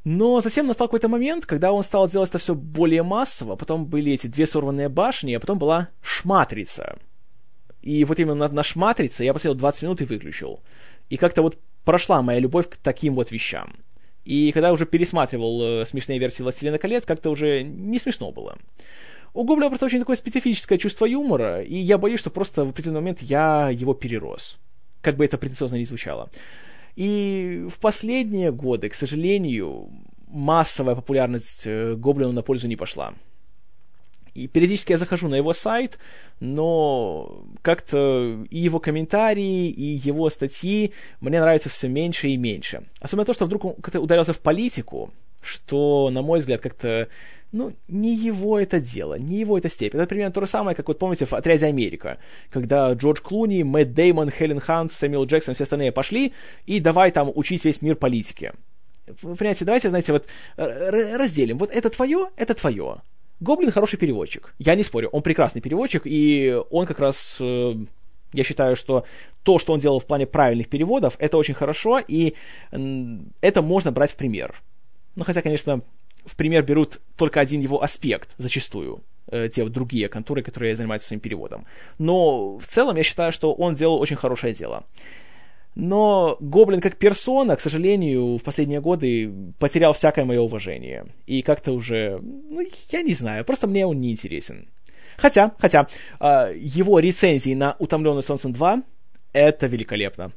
Но затем настал какой-то момент, когда он стал делать это все более массово. Потом были эти две сорванные башни, а потом была шматрица. И вот именно на, на шматрице я посмотрел 20 минут и выключил. И как-то вот прошла моя любовь к таким вот вещам. И когда я уже пересматривал э, смешные версии «Властелина колец», как-то уже не смешно было. У Гоблина просто очень такое специфическое чувство юмора, и я боюсь, что просто в определенный момент я его перерос. Как бы это претенциозно ни звучало. И в последние годы, к сожалению, массовая популярность э, Гоблину на пользу не пошла. И периодически я захожу на его сайт, но как-то и его комментарии, и его статьи мне нравятся все меньше и меньше. Особенно то, что вдруг он как-то ударился в политику, что, на мой взгляд, как-то ну, не его это дело, не его это степень. Это примерно то же самое, как вот помните в «Отряде Америка», когда Джордж Клуни, Мэтт Деймон, Хелен Хант, Сэмюэл Джексон, все остальные пошли, и давай там учить весь мир политике. Вы понимаете, давайте, знаете, вот разделим. Вот это твое, это твое. Гоблин хороший переводчик. Я не спорю, он прекрасный переводчик, и он как раз э, я считаю, что то, что он делал в плане правильных переводов, это очень хорошо, и это можно брать в пример. Ну, хотя, конечно, в пример берут только один его аспект, зачастую, э, те вот другие контуры, которые занимаются своим переводом. Но в целом я считаю, что он делал очень хорошее дело. Но Гоблин как персона, к сожалению, в последние годы потерял всякое мое уважение. И как-то уже, ну, я не знаю, просто мне он не интересен. Хотя, хотя, э, его рецензии на «Утомленный солнцем 2» — это великолепно.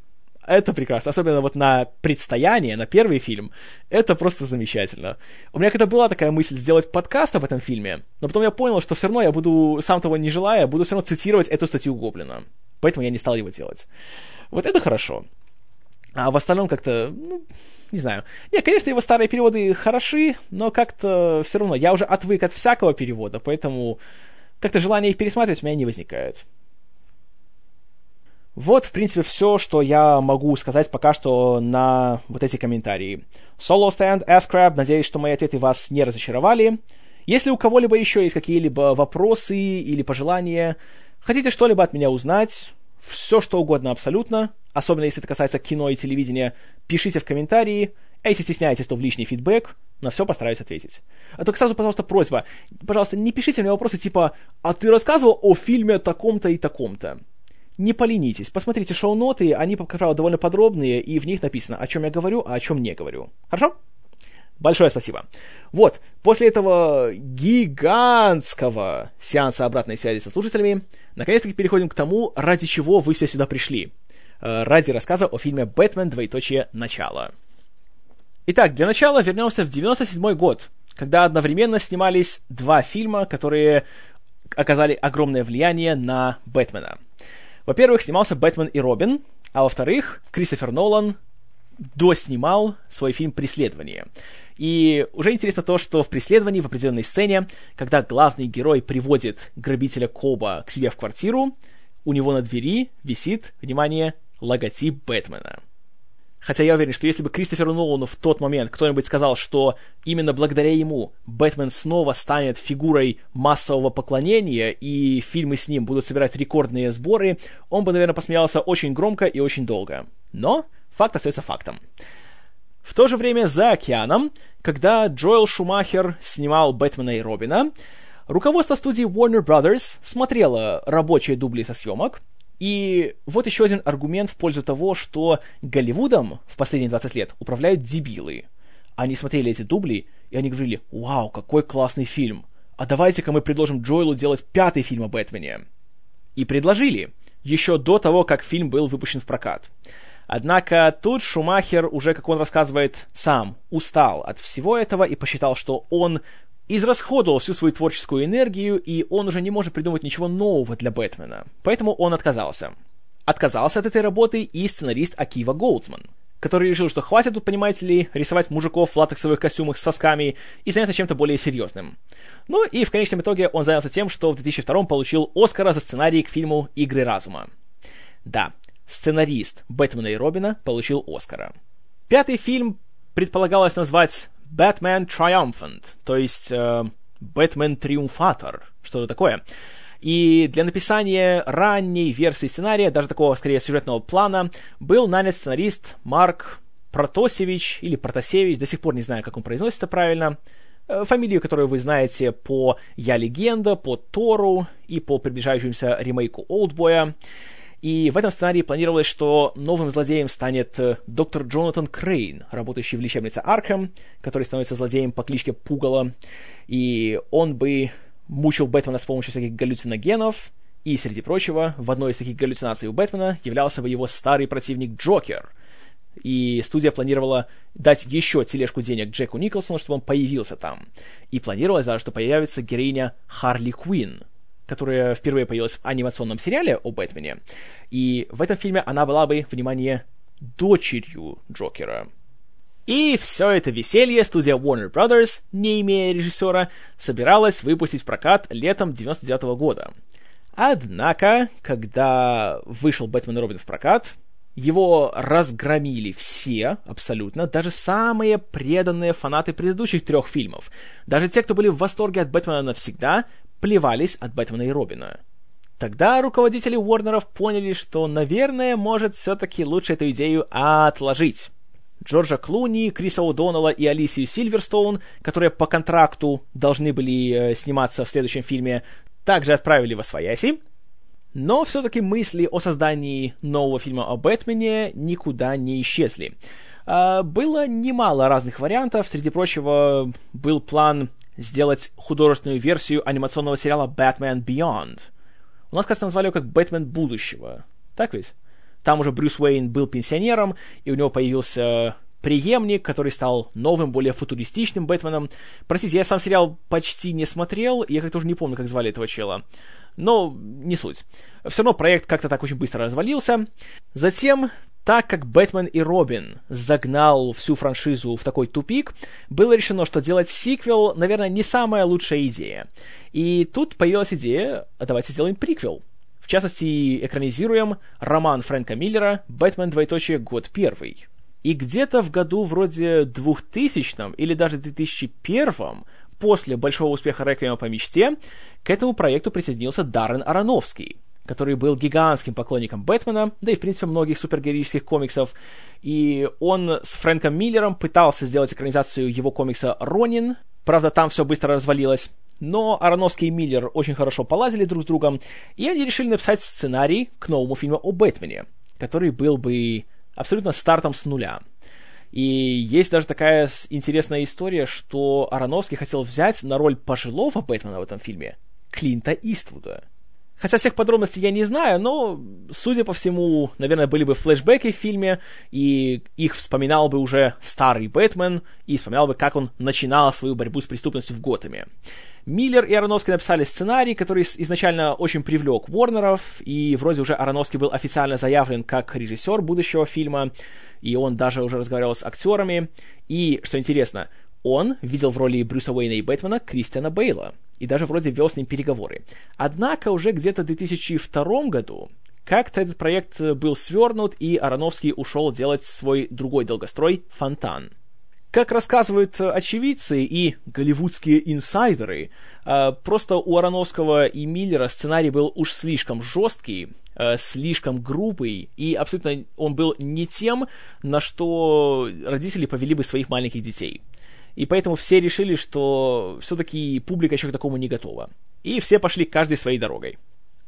Это прекрасно. Особенно вот на предстояние, на первый фильм. Это просто замечательно. У меня когда была такая мысль сделать подкаст об этом фильме, но потом я понял, что все равно я буду, сам того не желая, буду все равно цитировать эту статью Гоблина. Поэтому я не стал его делать. Вот это хорошо. А в остальном как-то, ну, не знаю. Не, конечно, его старые переводы хороши, но как-то все равно я уже отвык от всякого перевода, поэтому как-то желание их пересматривать у меня не возникает. Вот, в принципе, все, что я могу сказать пока что на вот эти комментарии. Solo Stand, Ascrab, надеюсь, что мои ответы вас не разочаровали. Если у кого-либо еще есть какие-либо вопросы или пожелания, хотите что-либо от меня узнать, все что угодно абсолютно, особенно если это касается кино и телевидения, пишите в комментарии, а если стесняетесь, то в личный фидбэк, на все постараюсь ответить. А только сразу, пожалуйста, просьба, пожалуйста, не пишите мне вопросы типа «А ты рассказывал о фильме таком-то и таком-то?» Не поленитесь, посмотрите шоу-ноты, они, как правило, довольно подробные, и в них написано, о чем я говорю, а о чем не говорю. Хорошо? Большое спасибо. Вот, после этого гигантского сеанса обратной связи со слушателями, наконец-таки переходим к тому, ради чего вы все сюда пришли. Э, ради рассказа о фильме «Бэтмен. Двоеточие. Начало». Итак, для начала вернемся в 97 год, когда одновременно снимались два фильма, которые оказали огромное влияние на Бэтмена — во-первых, снимался Бэтмен и Робин, а во-вторых, Кристофер Нолан доснимал свой фильм «Преследование». И уже интересно то, что в «Преследовании» в определенной сцене, когда главный герой приводит грабителя Коба к себе в квартиру, у него на двери висит, внимание, логотип Бэтмена — Хотя я уверен, что если бы Кристоферу Нолану в тот момент кто-нибудь сказал, что именно благодаря ему Бэтмен снова станет фигурой массового поклонения, и фильмы с ним будут собирать рекордные сборы, он бы, наверное, посмеялся очень громко и очень долго. Но факт остается фактом. В то же время за океаном, когда Джоэл Шумахер снимал Бэтмена и Робина, руководство студии Warner Brothers смотрело рабочие дубли со съемок, и вот еще один аргумент в пользу того, что Голливудом в последние 20 лет управляют дебилы. Они смотрели эти дубли, и они говорили, вау, какой классный фильм, а давайте-ка мы предложим Джоэлу делать пятый фильм о Бэтмене. И предложили, еще до того, как фильм был выпущен в прокат. Однако тут Шумахер уже, как он рассказывает, сам устал от всего этого и посчитал, что он израсходовал всю свою творческую энергию, и он уже не может придумать ничего нового для Бэтмена. Поэтому он отказался. Отказался от этой работы и сценарист Акива Голдсман, который решил, что хватит тут, понимаете ли, рисовать мужиков в латексовых костюмах с сосками и заняться чем-то более серьезным. Ну и в конечном итоге он занялся тем, что в 2002 получил Оскара за сценарий к фильму «Игры разума». Да, сценарист Бэтмена и Робина получил Оскара. Пятый фильм предполагалось назвать Batman Triumphant, то есть Бэтмен Триумфатор, что-то такое. И для написания ранней версии сценария, даже такого, скорее, сюжетного плана, был нанят сценарист Марк Протосевич, или Протасевич, до сих пор не знаю, как он произносится правильно, э, фамилию, которую вы знаете по «Я легенда», по «Тору» и по приближающемуся ремейку «Олдбоя». И в этом сценарии планировалось, что новым злодеем станет э, доктор Джонатан Крейн, работающий в лечебнице Арkham, который становится злодеем по кличке Пугало. И он бы мучил Бэтмена с помощью всяких галлюциногенов, и, среди прочего, в одной из таких галлюцинаций у Бэтмена являлся бы его старый противник Джокер. И студия планировала дать еще тележку денег Джеку Николсону, чтобы он появился там. И планировалось даже, что появится героиня Харли Квинн, которая впервые появилась в анимационном сериале о Бэтмене. И в этом фильме она была бы, внимание, дочерью Джокера. И все это веселье студия Warner Brothers, не имея режиссера, собиралась выпустить в прокат летом 99 года. Однако, когда вышел «Бэтмен и Робин» в прокат, его разгромили все, абсолютно, даже самые преданные фанаты предыдущих трех фильмов. Даже те, кто были в восторге от Бэтмена навсегда, плевались от Бэтмена и Робина. Тогда руководители Уорнеров поняли, что, наверное, может все-таки лучше эту идею отложить. Джорджа Клуни, Криса О'Доннелла и Алисию Сильверстоун, которые по контракту должны были э, сниматься в следующем фильме, также отправили во свояси. Но все-таки мысли о создании нового фильма о Бэтмене никуда не исчезли. Э, было немало разных вариантов. Среди прочего, был план сделать художественную версию анимационного сериала «Batman Beyond», у нас, кажется, назвали его как «Бэтмен будущего». Так ведь? Там уже Брюс Уэйн был пенсионером, и у него появился преемник, который стал новым, более футуристичным Бэтменом. Простите, я сам сериал почти не смотрел, и я как-то уже не помню, как звали этого чела. Но не суть. Все равно проект как-то так очень быстро развалился. Затем так как Бэтмен и Робин загнал всю франшизу в такой тупик, было решено, что делать сиквел, наверное, не самая лучшая идея. И тут появилась идея, а давайте сделаем приквел. В частности, экранизируем роман Фрэнка Миллера «Бэтмен, двоеточие, год первый». И где-то в году вроде 2000 или даже 2001 после большого успеха «Реквиема по мечте» к этому проекту присоединился Даррен Аронофский – который был гигантским поклонником Бэтмена, да и, в принципе, многих супергероических комиксов. И он с Фрэнком Миллером пытался сделать экранизацию его комикса «Ронин». Правда, там все быстро развалилось. Но Ароновский и Миллер очень хорошо полазили друг с другом, и они решили написать сценарий к новому фильму о Бэтмене, который был бы абсолютно стартом с нуля. И есть даже такая интересная история, что Ароновский хотел взять на роль пожилого Бэтмена в этом фильме Клинта Иствуда. Хотя всех подробностей я не знаю, но, судя по всему, наверное, были бы флешбеки в фильме, и их вспоминал бы уже старый Бэтмен, и вспоминал бы, как он начинал свою борьбу с преступностью в Готэме. Миллер и Ароновский написали сценарий, который изначально очень привлек Уорнеров, и вроде уже Ароновский был официально заявлен как режиссер будущего фильма, и он даже уже разговаривал с актерами. И, что интересно, он видел в роли Брюса Уэйна и Бэтмена Кристиана Бейла, и даже вроде вел с ним переговоры. Однако уже где-то в 2002 году как-то этот проект был свернут, и Ароновский ушел делать свой другой долгострой «Фонтан». Как рассказывают очевидцы и голливудские инсайдеры, а, просто у Ароновского и Миллера сценарий был уж слишком жесткий, слишком грубый, и абсолютно он был не тем, на что родители повели бы своих маленьких детей и поэтому все решили, что все-таки публика еще к такому не готова. И все пошли каждой своей дорогой.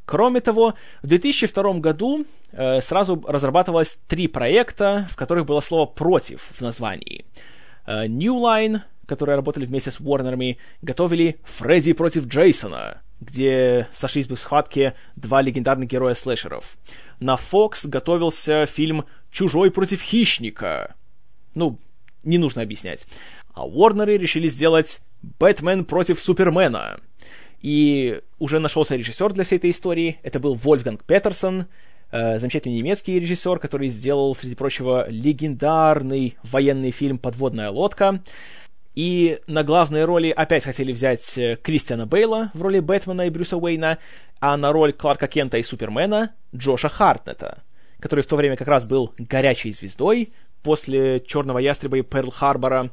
Кроме того, в 2002 году э, сразу разрабатывалось три проекта, в которых было слово «против» в названии. Э, New Line, которые работали вместе с Уорнерами, готовили «Фредди против Джейсона», где сошлись бы в схватке два легендарных героя слэшеров. На Fox готовился фильм «Чужой против хищника». Ну, не нужно объяснять а Уорнеры решили сделать «Бэтмен против Супермена». И уже нашелся режиссер для всей этой истории. Это был Вольфганг Петерсон, э, замечательный немецкий режиссер, который сделал, среди прочего, легендарный военный фильм «Подводная лодка». И на главные роли опять хотели взять э, Кристиана Бейла в роли Бэтмена и Брюса Уэйна, а на роль Кларка Кента и Супермена Джоша Хартнета, который в то время как раз был горячей звездой после «Черного ястреба» и «Перл-Харбора»,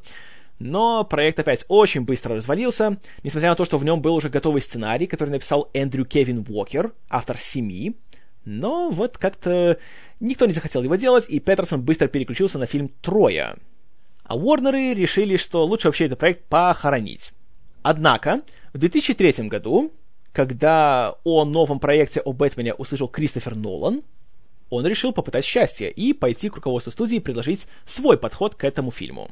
но проект опять очень быстро развалился, несмотря на то, что в нем был уже готовый сценарий, который написал Эндрю Кевин Уокер, автор «Семи». Но вот как-то никто не захотел его делать, и Петерсон быстро переключился на фильм «Троя». А Уорнеры решили, что лучше вообще этот проект похоронить. Однако, в 2003 году, когда о новом проекте о Бэтмене услышал Кристофер Нолан, он решил попытать счастье и пойти к руководству студии и предложить свой подход к этому фильму.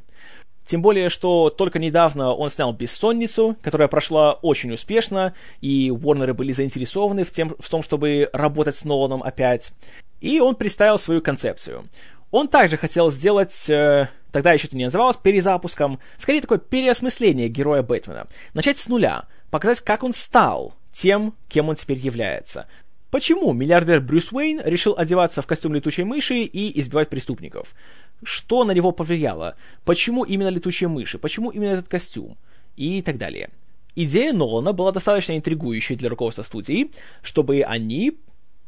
Тем более, что только недавно он снял «Бессонницу», которая прошла очень успешно, и Уорнеры были заинтересованы в, тем, в том, чтобы работать с Ноланом опять. И он представил свою концепцию. Он также хотел сделать, э, тогда еще это не называлось, перезапуском, скорее такое переосмысление героя Бэтмена. Начать с нуля, показать, как он стал тем, кем он теперь является. Почему миллиардер Брюс Уэйн решил одеваться в костюм летучей мыши и избивать преступников? Что на него повлияло? Почему именно летучие мыши? Почему именно этот костюм? И так далее. Идея Нолана была достаточно интригующей для руководства студии, чтобы они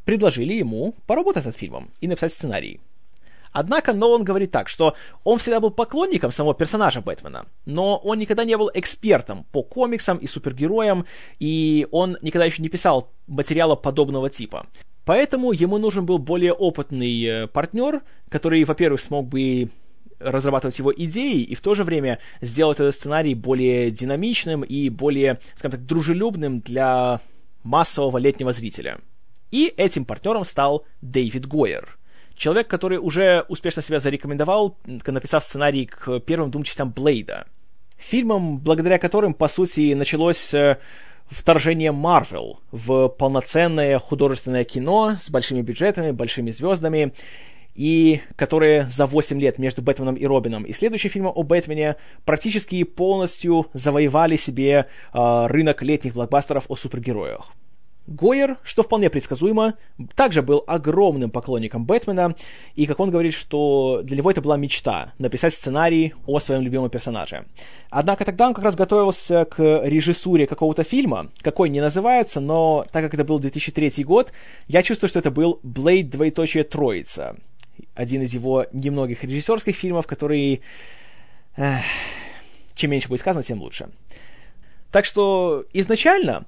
предложили ему поработать над фильмом и написать сценарий. Однако Нолан говорит так, что он всегда был поклонником самого персонажа Бэтмена, но он никогда не был экспертом по комиксам и супергероям, и он никогда еще не писал материала подобного типа. Поэтому ему нужен был более опытный э, партнер, который, во-первых, смог бы разрабатывать его идеи и в то же время сделать этот сценарий более динамичным и более, скажем так, дружелюбным для массового летнего зрителя. И этим партнером стал Дэвид Гойер. Человек, который уже успешно себя зарекомендовал, написав сценарий к первым двум частям Блейда. Фильмам, благодаря которым, по сути, началось э, вторжение Марвел в полноценное художественное кино с большими бюджетами, большими звездами, и которые за 8 лет между Бэтменом и Робином и следующим фильмом о Бэтмене практически полностью завоевали себе э, рынок летних блокбастеров о супергероях. Гойер, что вполне предсказуемо, также был огромным поклонником Бэтмена, и, как он говорит, что для него это была мечта — написать сценарий о своем любимом персонаже. Однако тогда он как раз готовился к режиссуре какого-то фильма, какой не называется, но так как это был 2003 год, я чувствую, что это был «Блейд. Двоеточие Троица», один из его немногих режиссерских фильмов, который... Эх, чем меньше будет сказано, тем лучше. Так что изначально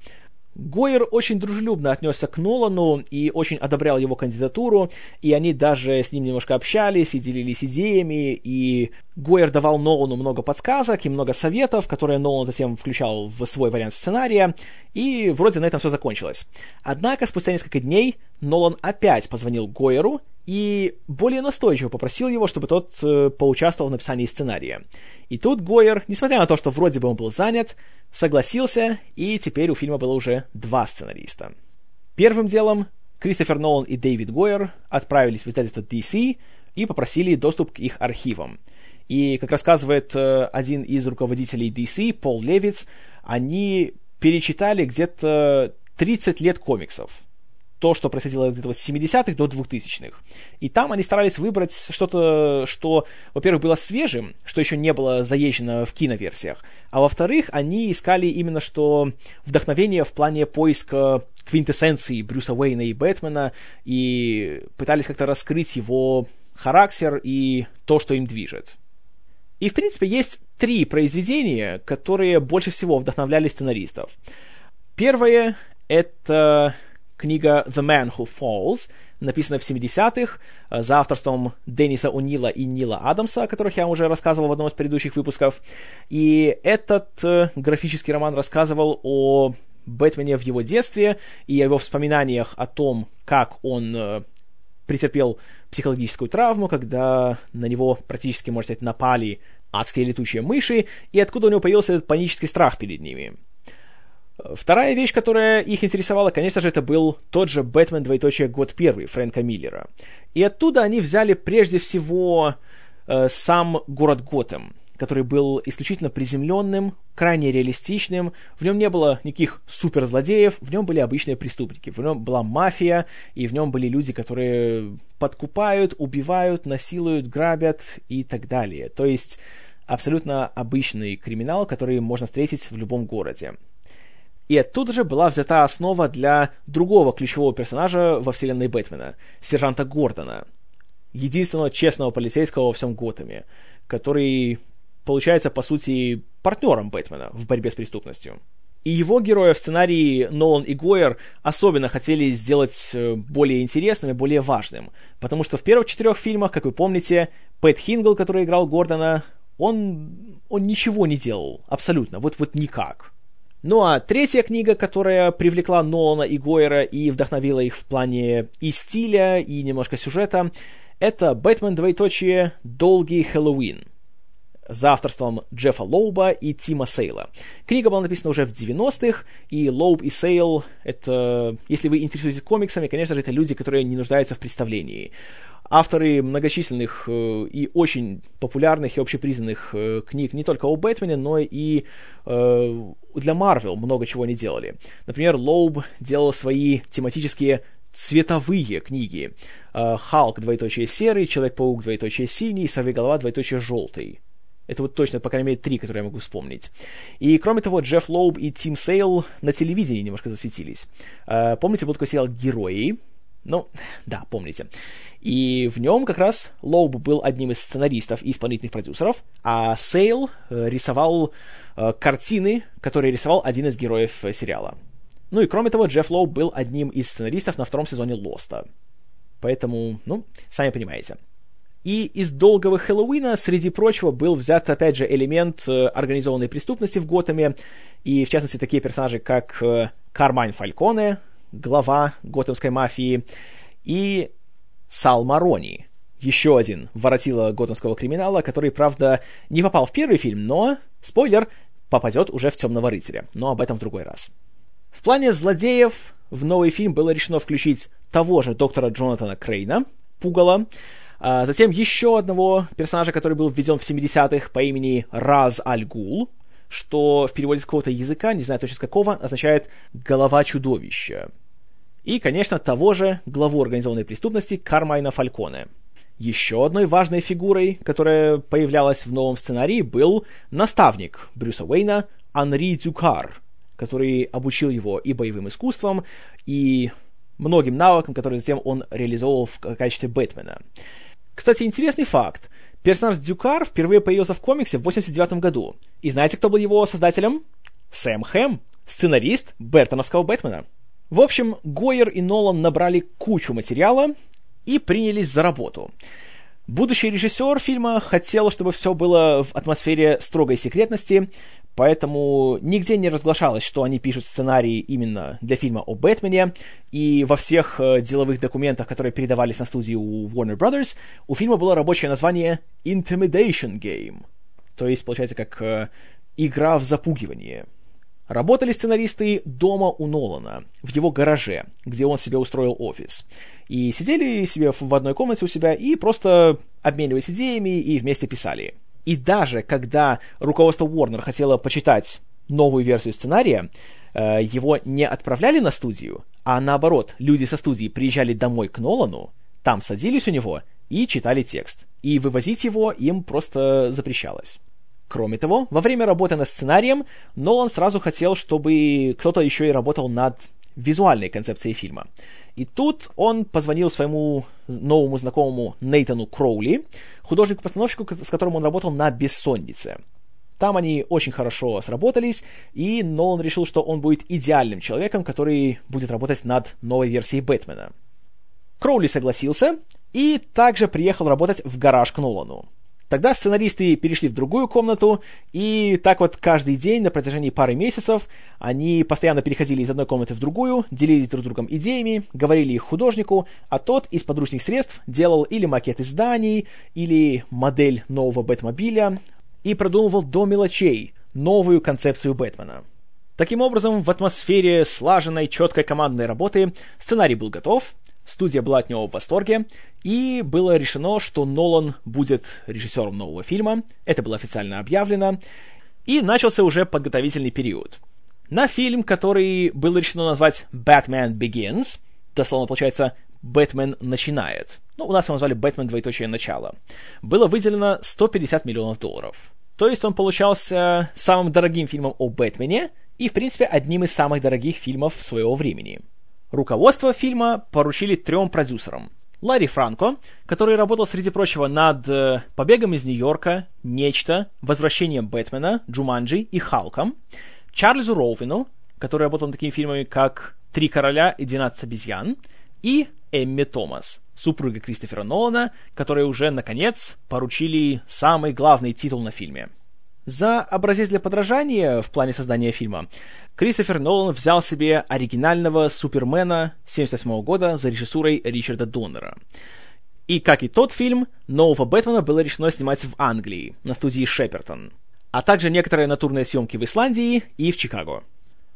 Гойер очень дружелюбно отнесся к Нолану и очень одобрял его кандидатуру, и они даже с ним немножко общались и делились идеями, и Гойер давал Нолану много подсказок и много советов, которые Нолан затем включал в свой вариант сценария, и вроде на этом все закончилось. Однако спустя несколько дней Нолан опять позвонил Гойеру и более настойчиво попросил его, чтобы тот э, поучаствовал в написании сценария. И тут Гойер, несмотря на то, что вроде бы он был занят, согласился, и теперь у фильма было уже два сценариста. Первым делом Кристофер Нолан и Дэвид Гойер отправились в издательство DC и попросили доступ к их архивам. И, как рассказывает э, один из руководителей DC, Пол Левиц, они перечитали где-то 30 лет комиксов то, что происходило где-то с 70-х до 2000-х. И там они старались выбрать что-то, что, во-первых, было свежим, что еще не было заезжено в киноверсиях, а во-вторых, они искали именно что вдохновение в плане поиска квинтэссенции Брюса Уэйна и Бэтмена, и пытались как-то раскрыть его характер и то, что им движет. И, в принципе, есть три произведения, которые больше всего вдохновляли сценаристов. Первое — это книга «The Man Who Falls», написанная в 70-х э, за авторством Денниса О'Нила и Нила Адамса, о которых я уже рассказывал в одном из предыдущих выпусков. И этот э, графический роман рассказывал о Бэтмене в его детстве и о его воспоминаниях о том, как он э, претерпел психологическую травму, когда на него практически, можно сказать, напали адские летучие мыши, и откуда у него появился этот панический страх перед ними. Вторая вещь, которая их интересовала, конечно же, это был тот же «Бэтмен, двоеточие, год первый» Фрэнка Миллера. И оттуда они взяли прежде всего э, сам город Готэм, который был исключительно приземленным, крайне реалистичным, в нем не было никаких суперзлодеев, в нем были обычные преступники, в нем была мафия, и в нем были люди, которые подкупают, убивают, насилуют, грабят и так далее. То есть абсолютно обычный криминал, который можно встретить в любом городе. И оттуда же была взята основа для другого ключевого персонажа во вселенной Бэтмена, сержанта Гордона, единственного честного полицейского во всем Готэме, который получается, по сути, партнером Бэтмена в борьбе с преступностью. И его героя в сценарии Нолан и Гойер особенно хотели сделать э, более интересным и более важным, потому что в первых четырех фильмах, как вы помните, Пэт Хингл, который играл Гордона, он, он ничего не делал, абсолютно, вот, вот никак. Ну а третья книга, которая привлекла Нолана и Гойера и вдохновила их в плане и стиля, и немножко сюжета, это «Бэтмен, двоеточие, долгий Хэллоуин» за авторством Джеффа Лоуба и Тима Сейла. Книга была написана уже в 90-х, и Лоуб и Сейл — это, если вы интересуетесь комиксами, конечно же, это люди, которые не нуждаются в представлении авторы многочисленных э, и очень популярных и общепризнанных э, книг не только о Бэтмене, но и э, для Марвел много чего они делали. Например, Лоуб делал свои тематические цветовые книги. Халк, двоеточие серый, Человек-паук, двоеточие синий, Сорвиголова, двоеточие желтый. Это вот точно, по крайней мере, три, которые я могу вспомнить. И, кроме того, Джефф Лоуб и Тим Сейл на телевидении немножко засветились. Помните, был такой сериал «Герои»? Ну, да, помните. И в нем как раз Лоуб был одним из сценаристов и исполнительных продюсеров, а Сейл э, рисовал э, картины, которые рисовал один из героев сериала. Ну и кроме того, Джефф Лоуб был одним из сценаристов на втором сезоне Лоста. Поэтому, ну, сами понимаете. И из долгого Хэллоуина, среди прочего, был взят, опять же, элемент э, организованной преступности в Готэме, и, в частности, такие персонажи, как э, Кармайн Фальконе, глава готэмской мафии, и Сал Марони, еще один воротило готэмского криминала, который, правда, не попал в первый фильм, но, спойлер, попадет уже в «Темного рыцаря», но об этом в другой раз. В плане злодеев в новый фильм было решено включить того же доктора Джонатана Крейна, Пугала, а затем еще одного персонажа, который был введен в 70-х по имени Раз Аль-Гул, что в переводе с какого-то языка, не знаю точно с какого, означает «голова чудовища». И, конечно, того же главу организованной преступности Кармайна Фальконе. Еще одной важной фигурой, которая появлялась в новом сценарии, был наставник Брюса Уэйна Анри Дюкар, который обучил его и боевым искусствам, и многим навыкам, которые затем он реализовывал в качестве Бэтмена. Кстати, интересный факт. Персонаж Дюкар впервые появился в комиксе в 89 году. И знаете, кто был его создателем? Сэм Хэм, сценарист Бертоновского Бэтмена. В общем, Гойер и Нолан набрали кучу материала и принялись за работу. Будущий режиссер фильма хотел, чтобы все было в атмосфере строгой секретности, Поэтому нигде не разглашалось, что они пишут сценарий именно для фильма о Бэтмене, и во всех э, деловых документах, которые передавались на студию Warner Brothers, у фильма было рабочее название Intimidation Game. То есть, получается, как э, игра в запугивание. Работали сценаристы дома у Нолана, в его гараже, где он себе устроил офис. И сидели себе в одной комнате у себя и просто обменивались идеями и вместе писали. И даже когда руководство Warner хотело почитать новую версию сценария, э, его не отправляли на студию, а наоборот, люди со студии приезжали домой к Нолану, там садились у него и читали текст. И вывозить его им просто запрещалось. Кроме того, во время работы над сценарием Нолан сразу хотел, чтобы кто-то еще и работал над визуальной концепцией фильма. И тут он позвонил своему новому знакомому Нейтану Кроули, художнику-постановщику, с которым он работал на «Бессоннице». Там они очень хорошо сработались, и Нолан решил, что он будет идеальным человеком, который будет работать над новой версией Бэтмена. Кроули согласился и также приехал работать в гараж к Нолану. Тогда сценаристы перешли в другую комнату, и так вот каждый день на протяжении пары месяцев они постоянно переходили из одной комнаты в другую, делились друг с другом идеями, говорили их художнику, а тот из подручных средств делал или макеты зданий, или модель нового Бэтмобиля, и продумывал до мелочей новую концепцию Бэтмена. Таким образом, в атмосфере слаженной, четкой командной работы сценарий был готов, Студия была от него в восторге, и было решено, что Нолан будет режиссером нового фильма. Это было официально объявлено. И начался уже подготовительный период. На фильм, который было решено назвать «Batman Begins», дословно получается «Бэтмен начинает», ну, у нас его назвали «Бэтмен двоеточие начало», было выделено 150 миллионов долларов. То есть он получался самым дорогим фильмом о Бэтмене и, в принципе, одним из самых дорогих фильмов своего времени – Руководство фильма поручили трем продюсерам. Ларри Франко, который работал, среди прочего, над э, «Побегом из Нью-Йорка», «Нечто», «Возвращением Бэтмена», «Джуманджи» и «Халком», Чарльзу Роувину, который работал над такими фильмами, как «Три короля» и «Двенадцать обезьян», и Эмми Томас, супруга Кристофера Нолана, которой уже, наконец, поручили самый главный титул на фильме. За образец для подражания в плане создания фильма Кристофер Нолан взял себе оригинального Супермена 1978 года за режиссурой Ричарда Доннера. И, как и тот фильм, нового Бэтмена было решено снимать в Англии, на студии Шепертон, а также некоторые натурные съемки в Исландии и в Чикаго.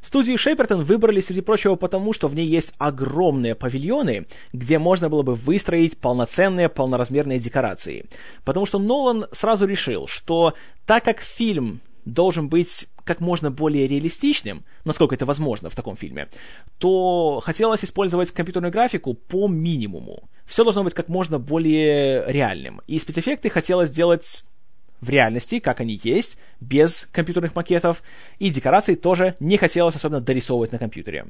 Студию Шепертон выбрали, среди прочего, потому, что в ней есть огромные павильоны, где можно было бы выстроить полноценные, полноразмерные декорации. Потому что Нолан сразу решил, что так как фильм должен быть как можно более реалистичным, насколько это возможно в таком фильме, то хотелось использовать компьютерную графику по минимуму. Все должно быть как можно более реальным. И спецэффекты хотелось сделать в реальности, как они есть, без компьютерных макетов, и декорации тоже не хотелось особенно дорисовывать на компьютере.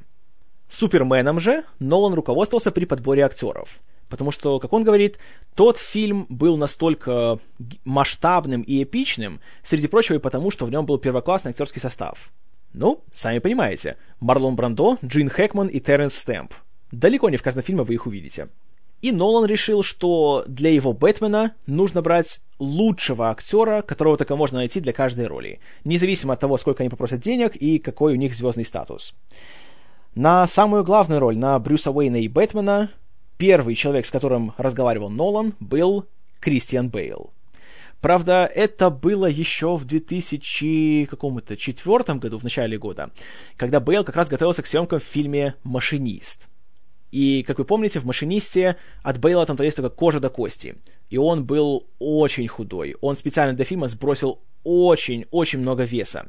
Суперменом же Нолан руководствовался при подборе актеров. Потому что, как он говорит, тот фильм был настолько масштабным и эпичным, среди прочего и потому, что в нем был первоклассный актерский состав. Ну, сами понимаете, Марлон Брандо, Джин Хэкман и Терренс Стэмп. Далеко не в каждом фильме вы их увидите. И Нолан решил, что для его Бэтмена нужно брать лучшего актера, которого только можно найти для каждой роли, независимо от того, сколько они попросят денег и какой у них звездный статус. На самую главную роль, на Брюса Уэйна и Бэтмена, первый человек, с которым разговаривал Нолан, был Кристиан Бейл. Правда, это было еще в 2004 году, в начале года, когда Бейл как раз готовился к съемкам в фильме «Машинист». И, как вы помните, в «Машинисте» от Бейла там есть только кожа до кости. И он был очень худой. Он специально для фильма сбросил очень-очень много веса.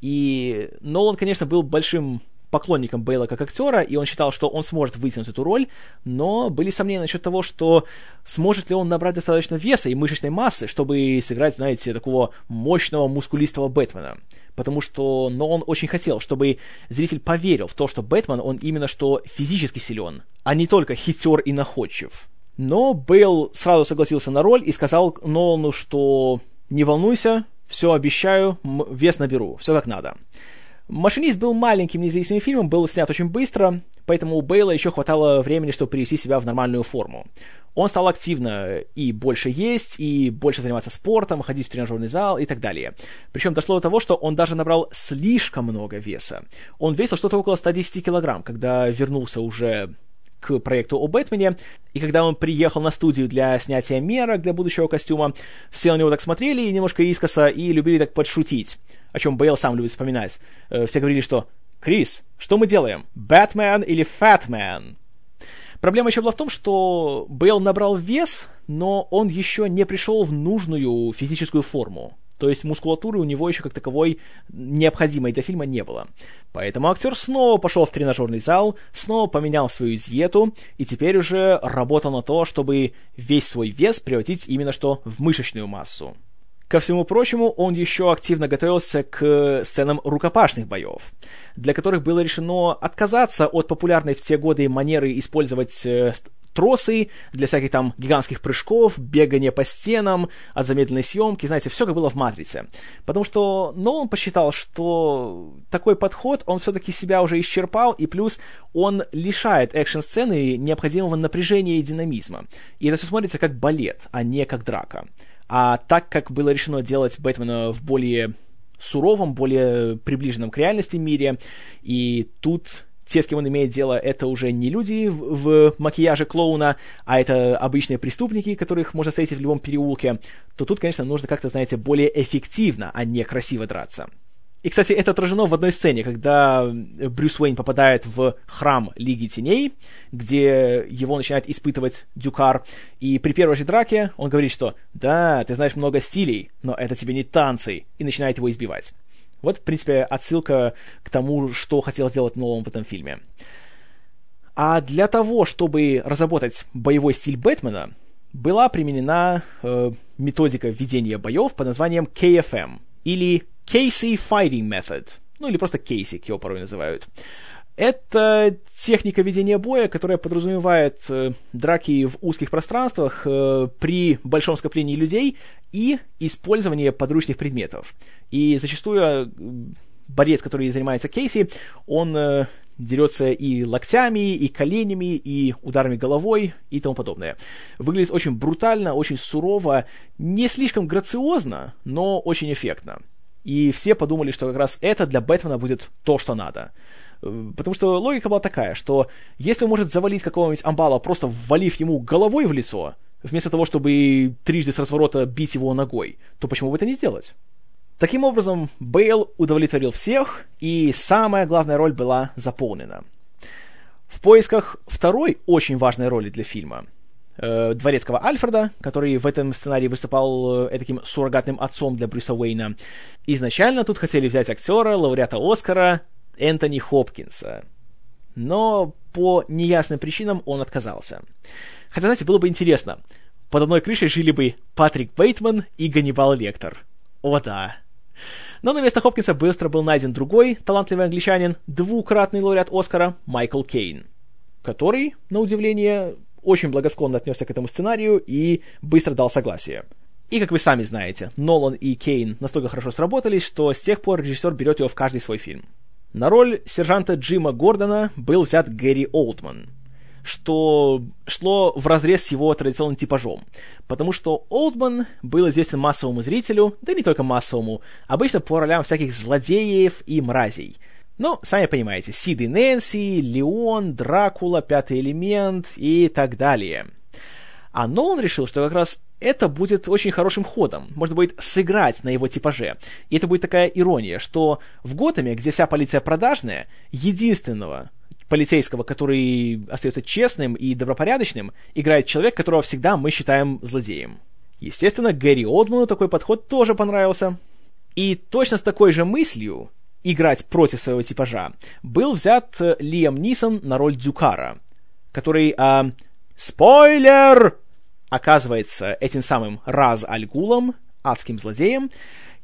И Нолан, конечно, был большим поклонником Бейла как актера, и он считал, что он сможет вытянуть эту роль, но были сомнения насчет того, что сможет ли он набрать достаточно веса и мышечной массы, чтобы сыграть, знаете, такого мощного, мускулистого Бэтмена. Потому что, но он очень хотел, чтобы зритель поверил в то, что Бэтмен, он именно что физически силен, а не только хитер и находчив. Но Бейл сразу согласился на роль и сказал Нолану, что не волнуйся, все обещаю, вес наберу, все как надо. «Машинист» был маленьким независимым фильмом, был снят очень быстро, поэтому у Бейла еще хватало времени, чтобы привести себя в нормальную форму. Он стал активно и больше есть, и больше заниматься спортом, ходить в тренажерный зал и так далее. Причем дошло до того, что он даже набрал слишком много веса. Он весил что-то около 110 килограмм, когда вернулся уже к проекту о Бэтмене, и когда он приехал на студию для снятия мерок для будущего костюма, все на него так смотрели немножко искоса и любили так подшутить, о чем Бейл сам любит вспоминать. Э, все говорили, что «Крис, что мы делаем? Бэтмен или Фэтмен?» Проблема еще была в том, что Бейл набрал вес, но он еще не пришел в нужную физическую форму. То есть мускулатуры у него еще как таковой необходимой для фильма не было. Поэтому актер снова пошел в тренажерный зал, снова поменял свою диету и теперь уже работал на то, чтобы весь свой вес превратить именно что в мышечную массу. Ко всему прочему, он еще активно готовился к сценам рукопашных боев, для которых было решено отказаться от популярной в те годы манеры использовать э, тросы для всяких там гигантских прыжков, бегания по стенам, от замедленной съемки, знаете, все как было в «Матрице». Потому что Нолан посчитал, что такой подход, он все-таки себя уже исчерпал, и плюс он лишает экшн-сцены необходимого напряжения и динамизма. И это все смотрится как балет, а не как драка. А так как было решено делать Бэтмена в более суровом, более приближенном к реальности мире, и тут те, с кем он имеет дело, это уже не люди в, в макияже клоуна, а это обычные преступники, которых можно встретить в любом переулке, то тут, конечно, нужно как-то, знаете, более эффективно, а не красиво драться. И, кстати, это отражено в одной сцене, когда Брюс Уэйн попадает в храм Лиги Теней, где его начинает испытывать Дюкар, и при первой же драке он говорит, что «Да, ты знаешь много стилей, но это тебе не танцы», и начинает его избивать. Вот, в принципе, отсылка к тому, что хотел сделать Нолан в этом фильме. А для того, чтобы разработать боевой стиль Бэтмена, была применена э, методика ведения боев под названием KFM, или Casey Fighting Method, ну или просто Кейси, его порой называют. Это техника ведения боя, которая подразумевает э, драки в узких пространствах э, при большом скоплении людей и использование подручных предметов. И зачастую э, борец, который занимается Кейси, он э, дерется и локтями, и коленями, и ударами головой, и тому подобное. Выглядит очень брутально, очень сурово, не слишком грациозно, но очень эффектно. И все подумали, что как раз это для Бэтмена будет то, что надо. Э, потому что логика была такая, что если он может завалить какого-нибудь амбала, просто ввалив ему головой в лицо, вместо того, чтобы трижды с разворота бить его ногой, то почему бы это не сделать? Таким образом, Бейл удовлетворил всех, и самая главная роль была заполнена. В поисках второй очень важной роли для фильма э, дворецкого Альфреда, который в этом сценарии выступал э, таким суррогатным отцом для Брюса Уэйна. Изначально тут хотели взять актера, лауреата Оскара Энтони Хопкинса. Но по неясным причинам он отказался. Хотя, знаете, было бы интересно. Под одной крышей жили бы Патрик Бейтман и Ганнибал Лектор. О да. Но на место Хопкинса быстро был найден другой талантливый англичанин, двукратный лауреат Оскара Майкл Кейн, который, на удивление, очень благосклонно отнесся к этому сценарию и быстро дал согласие. И, как вы сами знаете, Нолан и Кейн настолько хорошо сработались, что с тех пор режиссер берет его в каждый свой фильм. На роль сержанта Джима Гордона был взят Гэри Олдман, что шло в разрез с его традиционным типажом, потому что Олдман был известен массовому зрителю, да и не только массовому, обычно по ролям всяких злодеев и мразей. Ну, сами понимаете, Сид и Нэнси, Леон, Дракула, Пятый элемент и так далее. А Нолан решил, что как раз это будет очень хорошим ходом. Можно будет сыграть на его типаже. И это будет такая ирония, что в Готэме, где вся полиция продажная, единственного полицейского, который остается честным и добропорядочным, играет человек, которого всегда мы считаем злодеем. Естественно, Гэри Олдману такой подход тоже понравился. И точно с такой же мыслью играть против своего типажа был взят э, Лиам Нисон на роль Дюкара, который... А, спойлер! Оказывается этим самым Раз Альгулом, адским злодеем,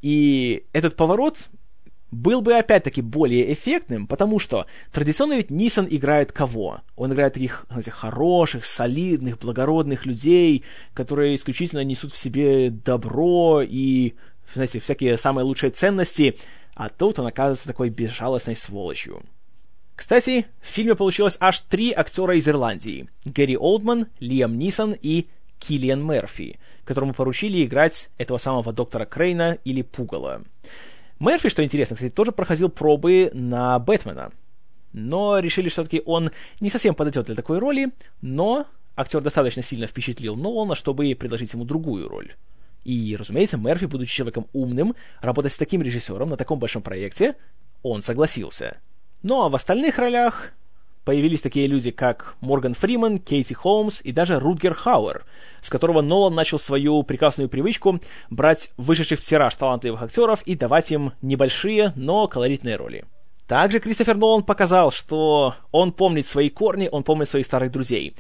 и этот поворот был бы опять-таки более эффектным, потому что традиционно ведь Нисон играет кого? Он играет таких, знаете, хороших, солидных, благородных людей, которые исключительно несут в себе добро и, знаете, всякие самые лучшие ценности, а тут он оказывается такой безжалостной сволочью. Кстати, в фильме получилось аж три актера из Ирландии. Гэри Олдман, Лиам Нисон и Киллиан Мерфи, которому поручили играть этого самого доктора Крейна или Пугала. Мерфи, что интересно, кстати, тоже проходил пробы на Бэтмена. Но решили, что все-таки он не совсем подойдет для такой роли, но актер достаточно сильно впечатлил Нолана, чтобы предложить ему другую роль. И, разумеется, Мерфи, будучи человеком умным, работать с таким режиссером на таком большом проекте, он согласился. Ну а в остальных ролях появились такие люди, как Морган Фриман, Кейти Холмс и даже Рутгер Хауэр, с которого Нолан начал свою прекрасную привычку брать вышедших в тираж талантливых актеров и давать им небольшие, но колоритные роли. Также Кристофер Нолан показал, что он помнит свои корни, он помнит своих старых друзей.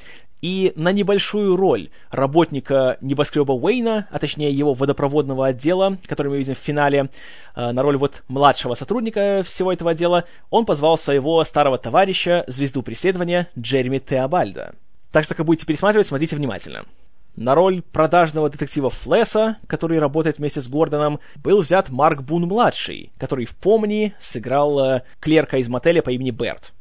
И на небольшую роль работника небоскреба Уэйна, а точнее его водопроводного отдела, который мы видим в финале, э, на роль вот младшего сотрудника всего этого отдела, он позвал своего старого товарища, звезду преследования Джереми Теобальда. Так что, как будете пересматривать, смотрите внимательно. На роль продажного детектива Флесса, который работает вместе с Гордоном, был взят Марк Бун-младший, который в «Помни» сыграл э, клерка из мотеля по имени Берт.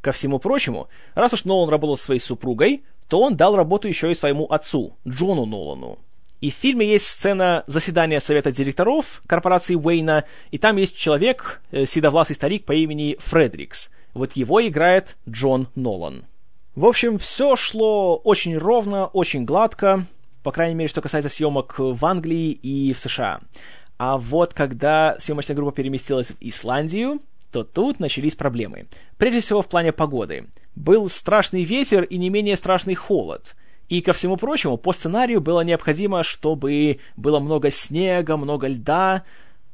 Ко всему прочему, раз уж Нолан работал со своей супругой, то он дал работу еще и своему отцу, Джону Нолану. И в фильме есть сцена заседания совета директоров корпорации Уэйна, и там есть человек, э, седовласый старик по имени Фредрикс. Вот его играет Джон Нолан. В общем, все шло очень ровно, очень гладко, по крайней мере, что касается съемок в Англии и в США. А вот когда съемочная группа переместилась в Исландию, то тут начались проблемы. Прежде всего в плане погоды. Был страшный ветер и не менее страшный холод. И, ко всему прочему, по сценарию было необходимо, чтобы было много снега, много льда,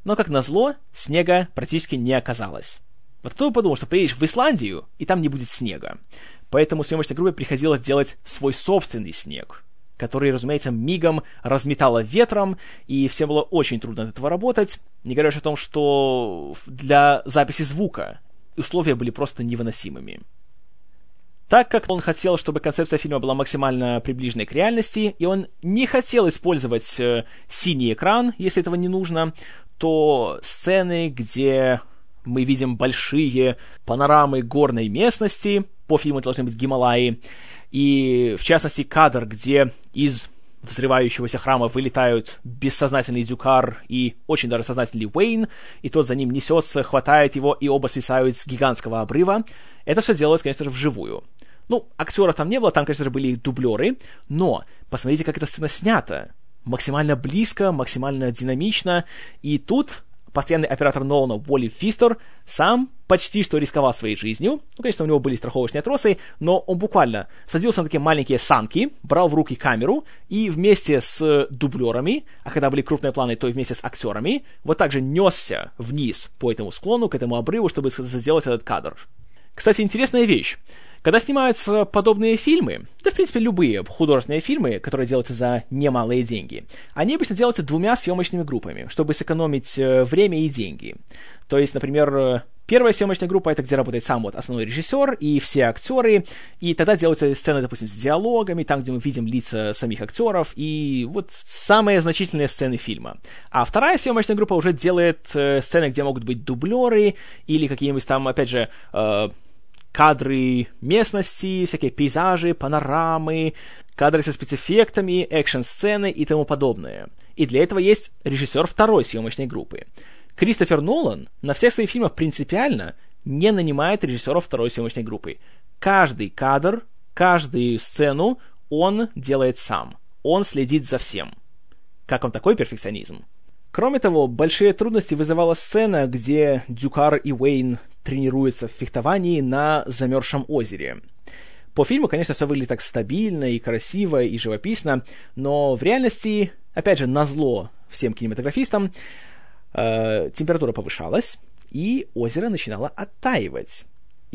но, как назло, снега практически не оказалось. Вот кто бы подумал, что приедешь в Исландию, и там не будет снега. Поэтому съемочной группе приходилось делать свой собственный снег, который, разумеется, мигом разметало ветром, и всем было очень трудно от этого работать, не говоря уж о том, что для записи звука условия были просто невыносимыми. Так как он хотел, чтобы концепция фильма была максимально приближенной к реальности, и он не хотел использовать э, синий экран, если этого не нужно, то сцены, где мы видим большие панорамы горной местности, по фильму должны быть Гималаи, и в частности кадр, где из взрывающегося храма вылетают бессознательный Дюкар и очень даже сознательный Уэйн, и тот за ним несется, хватает его, и оба свисают с гигантского обрыва. Это все делалось, конечно же, вживую. Ну, актеров там не было, там, конечно же, были дублеры, но посмотрите, как эта сцена снята. Максимально близко, максимально динамично, и тут постоянный оператор Нолана Уолли Фистер сам почти что рисковал своей жизнью. Ну, конечно, у него были страховочные тросы, но он буквально садился на такие маленькие санки, брал в руки камеру и вместе с дублерами, а когда были крупные планы, то и вместе с актерами, вот так же несся вниз по этому склону, к этому обрыву, чтобы сделать этот кадр. Кстати, интересная вещь. Когда снимаются подобные фильмы, да, в принципе, любые художественные фильмы, которые делаются за немалые деньги, они обычно делаются двумя съемочными группами, чтобы сэкономить э, время и деньги. То есть, например, э, Первая съемочная группа — это где работает сам вот основной режиссер и все актеры, и тогда делаются сцены, допустим, с диалогами, там, где мы видим лица самих актеров, и вот самые значительные сцены фильма. А вторая съемочная группа уже делает э, сцены, где могут быть дублеры или какие-нибудь там, опять же, э, кадры местности, всякие пейзажи, панорамы, кадры со спецэффектами, экшн-сцены и тому подобное. И для этого есть режиссер второй съемочной группы. Кристофер Нолан на всех своих фильмах принципиально не нанимает режиссеров второй съемочной группы. Каждый кадр, каждую сцену он делает сам. Он следит за всем. Как вам такой перфекционизм? Кроме того, большие трудности вызывала сцена, где Дюкар и Уэйн тренируются в фехтовании на замерзшем озере. По фильму, конечно, все выглядит так стабильно и красиво и живописно, но в реальности, опять же, назло всем кинематографистам, э, температура повышалась, и озеро начинало оттаивать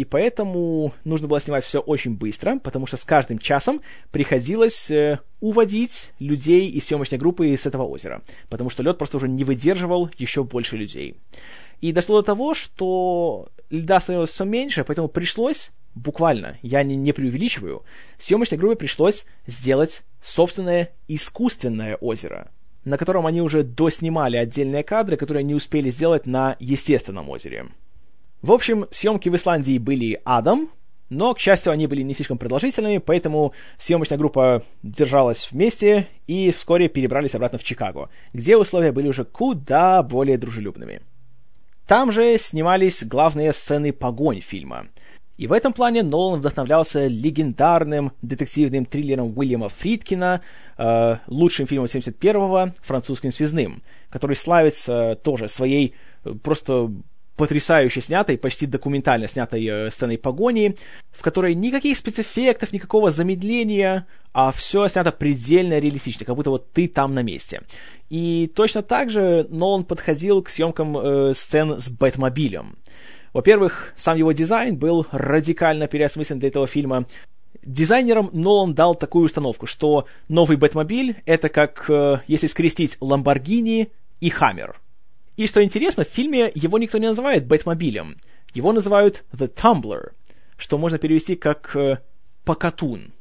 и поэтому нужно было снимать все очень быстро, потому что с каждым часом приходилось э, уводить людей из съемочной группы с этого озера, потому что лед просто уже не выдерживал еще больше людей. И дошло до того, что льда становилось все меньше, поэтому пришлось, буквально, я не, не преувеличиваю, съемочной группе пришлось сделать собственное искусственное озеро, на котором они уже доснимали отдельные кадры, которые не успели сделать на естественном озере. В общем, съемки в Исландии были адом, но, к счастью, они были не слишком продолжительными, поэтому съемочная группа держалась вместе и вскоре перебрались обратно в Чикаго, где условия были уже куда более дружелюбными. Там же снимались главные сцены погонь фильма. И в этом плане Нолан вдохновлялся легендарным детективным триллером Уильяма Фридкина, э, лучшим фильмом 71-го, французским связным, который славится тоже своей э, просто потрясающе снятой, почти документально снятой э, сценой погони, в которой никаких спецэффектов, никакого замедления, а все снято предельно реалистично, как будто вот ты там на месте. И точно так же Нолан подходил к съемкам э, сцен с Бэтмобилем. Во-первых, сам его дизайн был радикально переосмыслен для этого фильма. Дизайнерам Нолан дал такую установку, что новый Бэтмобиль — это как э, если скрестить Ламборгини и Хаммер — и что интересно, в фильме его никто не называет Бэтмобилем. Его называют The Tumbler, что можно перевести как э, «покатун».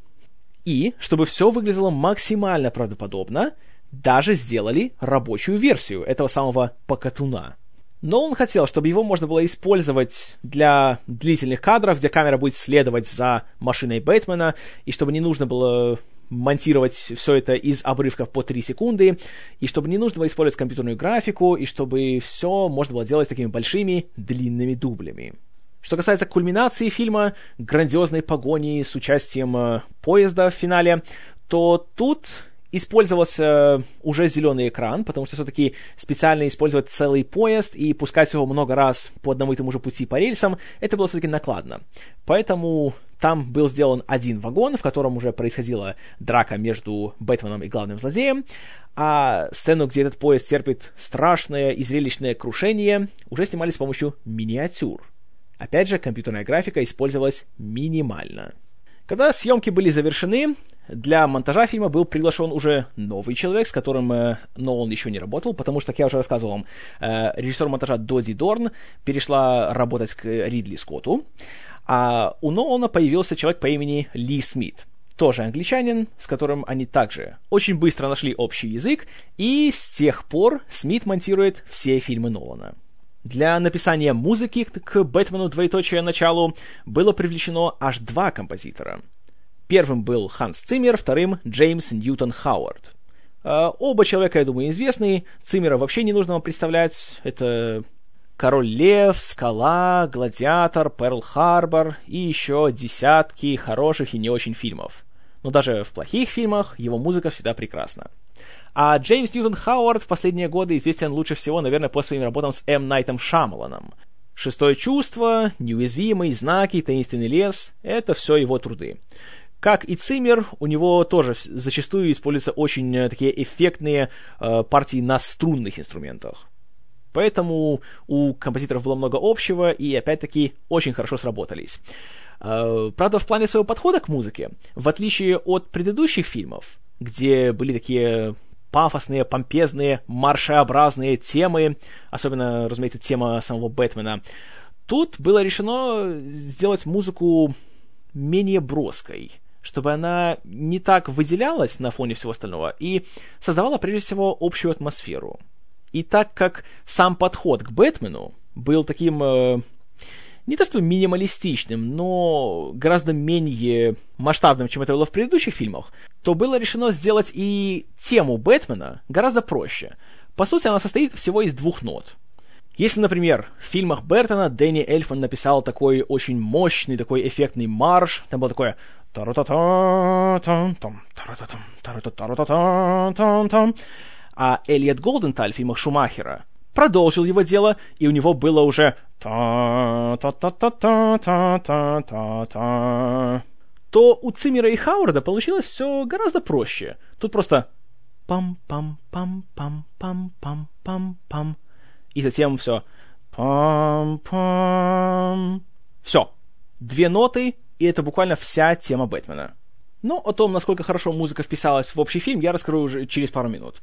И, чтобы все выглядело максимально правдоподобно, даже сделали рабочую версию этого самого покатуна. Но он хотел, чтобы его можно было использовать для длительных кадров, где камера будет следовать за машиной Бэтмена, и чтобы не нужно было монтировать все это из обрывков по 3 секунды, и чтобы не нужно было использовать компьютерную графику, и чтобы все можно было делать такими большими длинными дублями. Что касается кульминации фильма, грандиозной погони с участием э, поезда в финале, то тут использовался уже зеленый экран, потому что все-таки специально использовать целый поезд и пускать его много раз по одному и тому же пути по рельсам, это было все-таки накладно. Поэтому там был сделан один вагон, в котором уже происходила драка между Бэтменом и главным злодеем, а сцену, где этот поезд терпит страшное и зрелищное крушение, уже снимали с помощью миниатюр. Опять же, компьютерная графика использовалась минимально. Когда съемки были завершены, для монтажа фильма был приглашен уже новый человек, с которым э, Нолан еще не работал, потому что, как я уже рассказывал вам, э, режиссер монтажа Доди Дорн перешла работать к Ридли Скотту. А у Нолана появился человек по имени Ли Смит, тоже англичанин, с которым они также очень быстро нашли общий язык, и с тех пор Смит монтирует все фильмы Нолана. Для написания музыки к «Бэтмену. Двоеточие. Началу» было привлечено аж два композитора. Первым был Ханс Циммер, вторым — Джеймс Ньютон Хауард. А, оба человека, я думаю, известные. Циммера вообще не нужно вам представлять. Это Король Лев, Скала, Гладиатор, Перл Харбор и еще десятки хороших и не очень фильмов. Но даже в плохих фильмах его музыка всегда прекрасна. А Джеймс Ньютон Хауард в последние годы известен лучше всего, наверное, по своим работам с М. Найтом Шамаланом. Шестое чувство, неуязвимый, знаки, таинственный лес — это все его труды. Как и Циммер, у него тоже зачастую используются очень э, такие эффектные э, партии на струнных инструментах. Поэтому у композиторов было много общего, и опять-таки очень хорошо сработались. Э, правда, в плане своего подхода к музыке, в отличие от предыдущих фильмов, где были такие пафосные, помпезные, маршеобразные темы, особенно, разумеется, тема самого Бэтмена, тут было решено сделать музыку менее броской, чтобы она не так выделялась на фоне всего остального и создавала, прежде всего, общую атмосферу. И так как сам подход к Бэтмену был таким э, не то что минималистичным, но гораздо менее масштабным, чем это было в предыдущих фильмах, то было решено сделать и тему Бэтмена гораздо проще. По сути, она состоит всего из двух нот. Если, например, в фильмах Бертона Дэнни Эльфман написал такой очень мощный, такой эффектный марш, там было такое а Элиот Голденталь в фильмах Шумахера продолжил его дело, и у него было уже та-та-та-та-та-та-та-та. То у Циммера и Хауарда получилось все гораздо проще. Тут просто пам-пам-пам-пам-пам-пам-пам. И затем все пам-пам. Все. Две ноты, и это буквально вся тема Бэтмена. Но о том, насколько хорошо музыка вписалась в общий фильм, я расскажу уже через пару минут.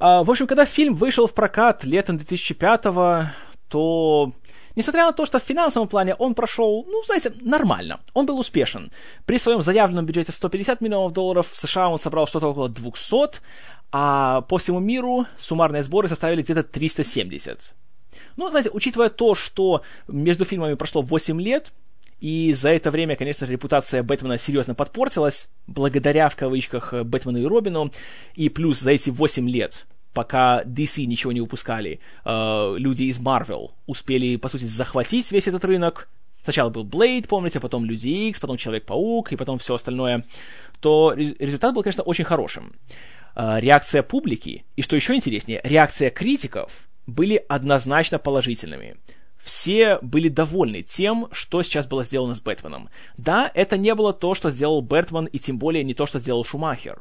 А, в общем, когда фильм вышел в прокат летом 2005-го, то Несмотря на то, что в финансовом плане он прошел, ну, знаете, нормально. Он был успешен. При своем заявленном бюджете в 150 миллионов долларов в США он собрал что-то около 200, а по всему миру суммарные сборы составили где-то 370. Ну, знаете, учитывая то, что между фильмами прошло 8 лет, и за это время, конечно, репутация Бэтмена серьезно подпортилась, благодаря, в кавычках, Бэтмену и Робину, и плюс за эти 8 лет пока DC ничего не выпускали, э, люди из Marvel успели, по сути, захватить весь этот рынок. Сначала был Блейд, помните, потом Люди Икс, потом Человек-паук и потом все остальное. То результат был, конечно, очень хорошим. Э, реакция публики, и что еще интереснее, реакция критиков были однозначно положительными все были довольны тем, что сейчас было сделано с Бэтменом. Да, это не было то, что сделал Бэтмен, и тем более не то, что сделал Шумахер.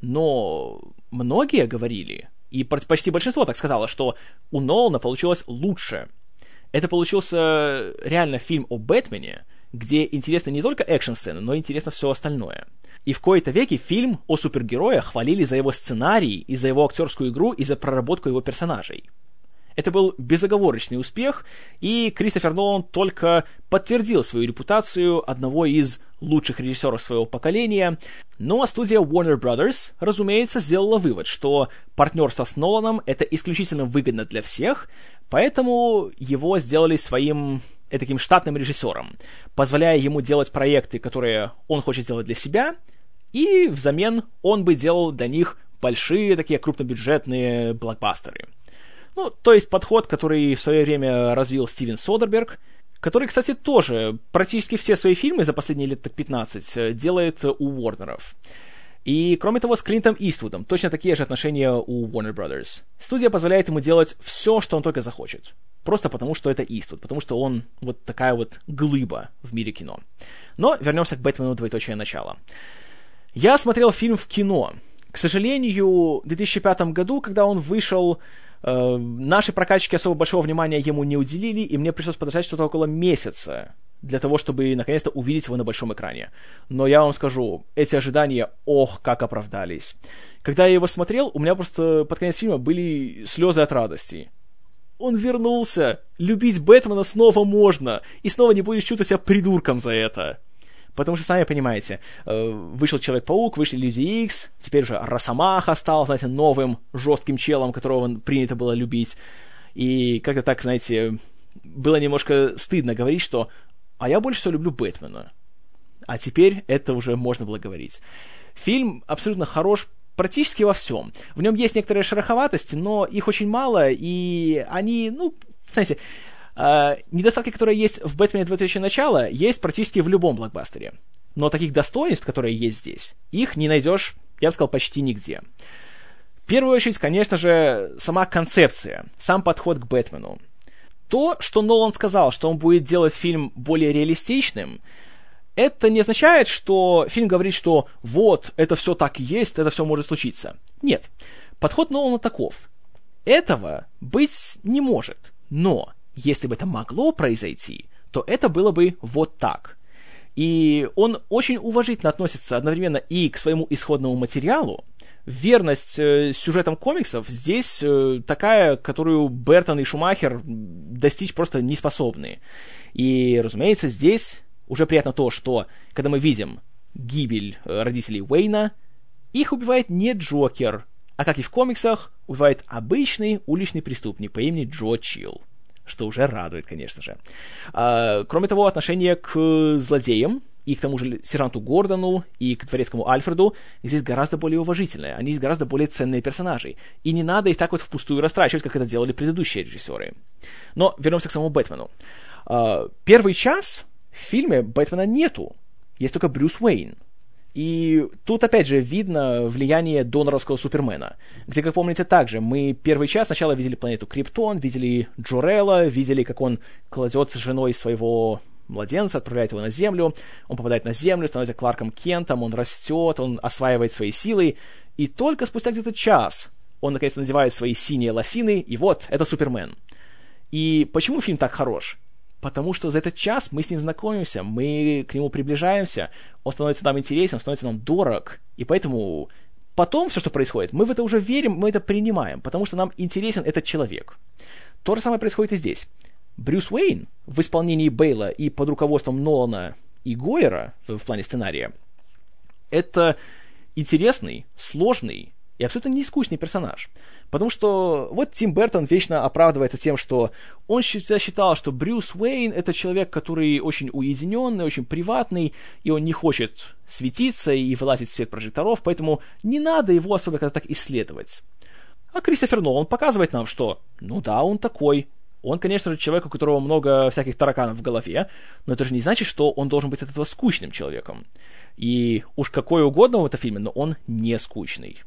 Но многие говорили, и почти большинство так сказало, что у Нолана получилось лучше. Это получился реально фильм о Бэтмене, где интересно не только экшн-сцены, но интересно все остальное. И в кои-то веки фильм о супергерое хвалили за его сценарий, и за его актерскую игру, и за проработку его персонажей. Это был безоговорочный успех, и Кристофер Нолан только подтвердил свою репутацию одного из лучших режиссеров своего поколения. Ну а студия Warner Brothers, разумеется, сделала вывод, что партнерство с Ноланом это исключительно выгодно для всех, поэтому его сделали своим таким штатным режиссером, позволяя ему делать проекты, которые он хочет сделать для себя, и взамен он бы делал для них большие такие крупнобюджетные блокбастеры. Ну, то есть подход, который в свое время развил Стивен Содерберг, который, кстати, тоже практически все свои фильмы за последние лет так 15 э, делает у Уорнеров. И, кроме того, с Клинтом Иствудом точно такие же отношения у Warner Brothers. Студия позволяет ему делать все, что он только захочет. Просто потому, что это Иствуд, потому что он вот такая вот глыба в мире кино. Но вернемся к Бэтмену двоеточие начала. Я смотрел фильм в кино. К сожалению, в 2005 году, когда он вышел, наши прокачки особо большого внимания ему не уделили, и мне пришлось подождать что-то около месяца для того, чтобы наконец-то увидеть его на большом экране. Но я вам скажу, эти ожидания, ох, как оправдались. Когда я его смотрел, у меня просто под конец фильма были слезы от радости. Он вернулся! Любить Бэтмена снова можно! И снова не будешь чувствовать себя придурком за это. Потому что, сами понимаете, э, вышел Человек-паук, вышли Люди Икс, теперь уже Росомаха стал, знаете, новым жестким челом, которого принято было любить. И как-то так, знаете, было немножко стыдно говорить, что «а я больше всего люблю Бэтмена». А теперь это уже можно было говорить. Фильм абсолютно хорош практически во всем. В нем есть некоторые шероховатости, но их очень мало, и они, ну, знаете, Uh, недостатки, которые есть в «Бэтмене 2000 начала», есть практически в любом блокбастере. Но таких достоинств, которые есть здесь, их не найдешь, я бы сказал, почти нигде. В первую очередь, конечно же, сама концепция, сам подход к Бэтмену. То, что Нолан сказал, что он будет делать фильм более реалистичным, это не означает, что фильм говорит, что вот, это все так и есть, это все может случиться. Нет. Подход Нолана таков. Этого быть не может. Но, если бы это могло произойти, то это было бы вот так. И он очень уважительно относится одновременно и к своему исходному материалу. Верность э, сюжетам комиксов здесь э, такая, которую Бертон и Шумахер достичь просто не способны. И, разумеется, здесь уже приятно то, что когда мы видим гибель э, родителей Уэйна, их убивает не Джокер, а как и в комиксах, убивает обычный уличный преступник по имени Джо Чилл что уже радует, конечно же. А, кроме того, отношение к злодеям и к тому же сержанту Гордону, и к дворецкому Альфреду здесь гораздо более уважительное. Они здесь гораздо более ценные персонажи. И не надо их так вот впустую растрачивать, как это делали предыдущие режиссеры. Но вернемся к самому Бэтмену. А, первый час в фильме Бэтмена нету. Есть только Брюс Уэйн. И тут, опять же, видно влияние доноровского Супермена, где, как помните, также мы первый час сначала видели планету Криптон, видели Джорелла, видели, как он кладет с женой своего младенца, отправляет его на Землю, он попадает на Землю, становится Кларком Кентом, он растет, он осваивает свои силы, и только спустя где-то час он наконец-то надевает свои синие лосины, и вот, это Супермен. И почему фильм так хорош? Потому что за этот час мы с ним знакомимся, мы к нему приближаемся, он становится нам интересен, он становится нам дорог. И поэтому потом все, что происходит, мы в это уже верим, мы это принимаем, потому что нам интересен этот человек. То же самое происходит и здесь. Брюс Уэйн в исполнении Бейла и под руководством Нолана и Гойера в плане сценария это интересный, сложный и абсолютно не скучный персонаж. Потому что вот Тим Бертон вечно оправдывается тем, что он всегда считал, что Брюс Уэйн это человек, который очень уединенный, очень приватный, и он не хочет светиться и вылазить в свет прожекторов, поэтому не надо его особо как-то так исследовать. А Кристофер Нолан показывает нам, что, ну да, он такой. Он, конечно же, человек, у которого много всяких тараканов в голове, но это же не значит, что он должен быть от этого скучным человеком. И уж какой угодно в этом фильме, но он не скучный.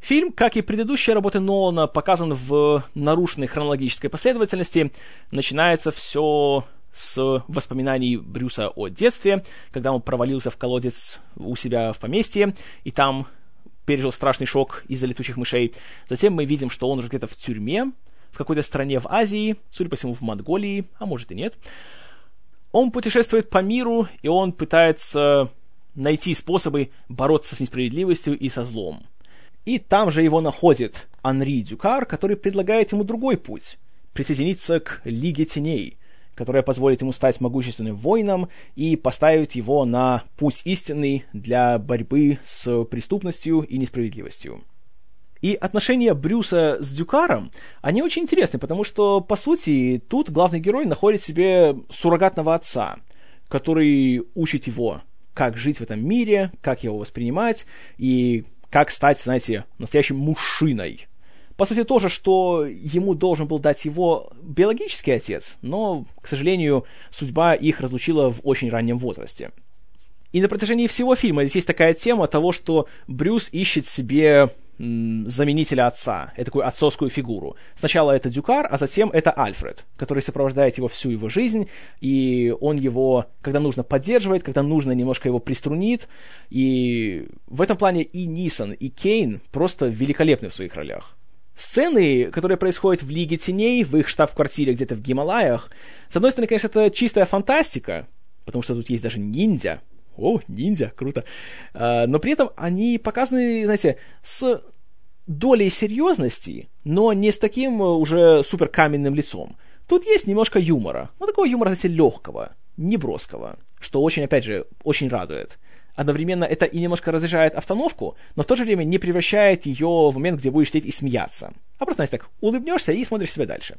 Фильм, как и предыдущие работы Нолана, показан в нарушенной хронологической последовательности. Начинается все с воспоминаний Брюса о детстве, когда он провалился в колодец у себя в поместье, и там пережил страшный шок из-за летучих мышей. Затем мы видим, что он уже где-то в тюрьме, в какой-то стране в Азии, судя по всему, в Монголии, а может и нет. Он путешествует по миру, и он пытается найти способы бороться с несправедливостью и со злом. И там же его находит Анри Дюкар, который предлагает ему другой путь — присоединиться к Лиге Теней, которая позволит ему стать могущественным воином и поставит его на путь истинный для борьбы с преступностью и несправедливостью. И отношения Брюса с Дюкаром, они очень интересны, потому что, по сути, тут главный герой находит себе суррогатного отца, который учит его, как жить в этом мире, как его воспринимать, и как стать, знаете, настоящим мужчиной. По сути, то же, что ему должен был дать его биологический отец, но, к сожалению, судьба их разлучила в очень раннем возрасте. И на протяжении всего фильма здесь есть такая тема того, что Брюс ищет себе заменителя отца, такую отцовскую фигуру. Сначала это Дюкар, а затем это Альфред, который сопровождает его всю его жизнь, и он его, когда нужно, поддерживает, когда нужно, немножко его приструнит. И в этом плане и Нисон, и Кейн просто великолепны в своих ролях. Сцены, которые происходят в Лиге Теней, в их штаб-квартире где-то в Гималаях, с одной стороны, конечно, это чистая фантастика, потому что тут есть даже ниндзя, о, ниндзя, круто. А, но при этом они показаны, знаете, с долей серьезности, но не с таким э, уже супер каменным лицом. Тут есть немножко юмора, но такого юмора, знаете, легкого, не броского, что очень, опять же, очень радует. Одновременно это и немножко разряжает обстановку, но в то же время не превращает ее в момент, где будешь сидеть и смеяться. А просто, знаете, так улыбнешься и смотришь себя дальше.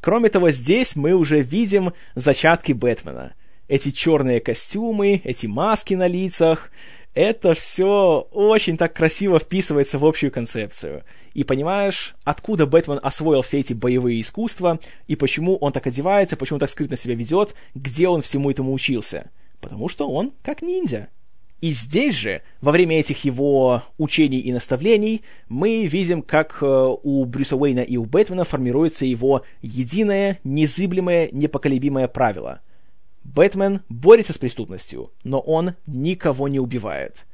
Кроме того, здесь мы уже видим зачатки Бэтмена – эти черные костюмы, эти маски на лицах, это все очень так красиво вписывается в общую концепцию. И понимаешь, откуда Бэтмен освоил все эти боевые искусства, и почему он так одевается, почему так скрытно себя ведет, где он всему этому учился. Потому что он как ниндзя. И здесь же, во время этих его учений и наставлений, мы видим, как э, у Брюса Уэйна и у Бэтмена формируется его единое, незыблемое, непоколебимое правило. Бэтмен борется с преступностью, но он никого не убивает.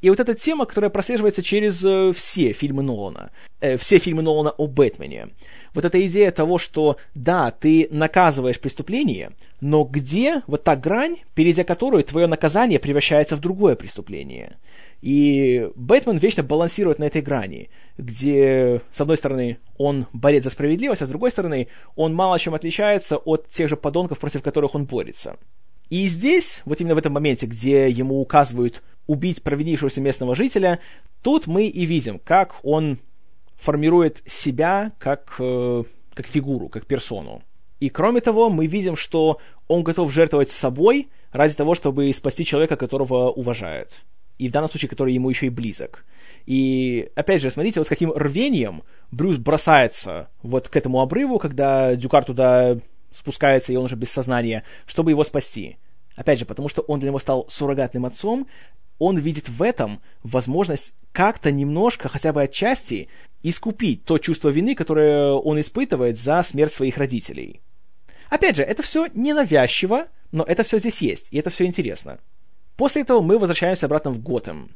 И вот эта тема, которая прослеживается через э, все фильмы Нолана, э, все фильмы Нолана о Бэтмене. Вот эта идея того, что да, ты наказываешь преступление, но где вот та грань, перейдя которую твое наказание превращается в другое преступление? И Бэтмен вечно балансирует на этой грани, где, с одной стороны, он борец за справедливость, а с другой стороны, он мало чем отличается от тех же подонков, против которых он борется. И здесь, вот именно в этом моменте, где ему указывают убить провинившегося местного жителя, тут мы и видим, как он формирует себя как, э, как фигуру, как персону. И кроме того, мы видим, что он готов жертвовать собой ради того, чтобы спасти человека, которого уважает. И в данном случае, который ему еще и близок. И опять же, смотрите, вот с каким рвением Брюс бросается вот к этому обрыву, когда Дюкар туда спускается, и он уже без сознания, чтобы его спасти. Опять же, потому что он для него стал суррогатным отцом, он видит в этом возможность как-то немножко, хотя бы отчасти, искупить то чувство вины, которое он испытывает за смерть своих родителей. Опять же, это все ненавязчиво, но это все здесь есть, и это все интересно. После этого мы возвращаемся обратно в Готэм.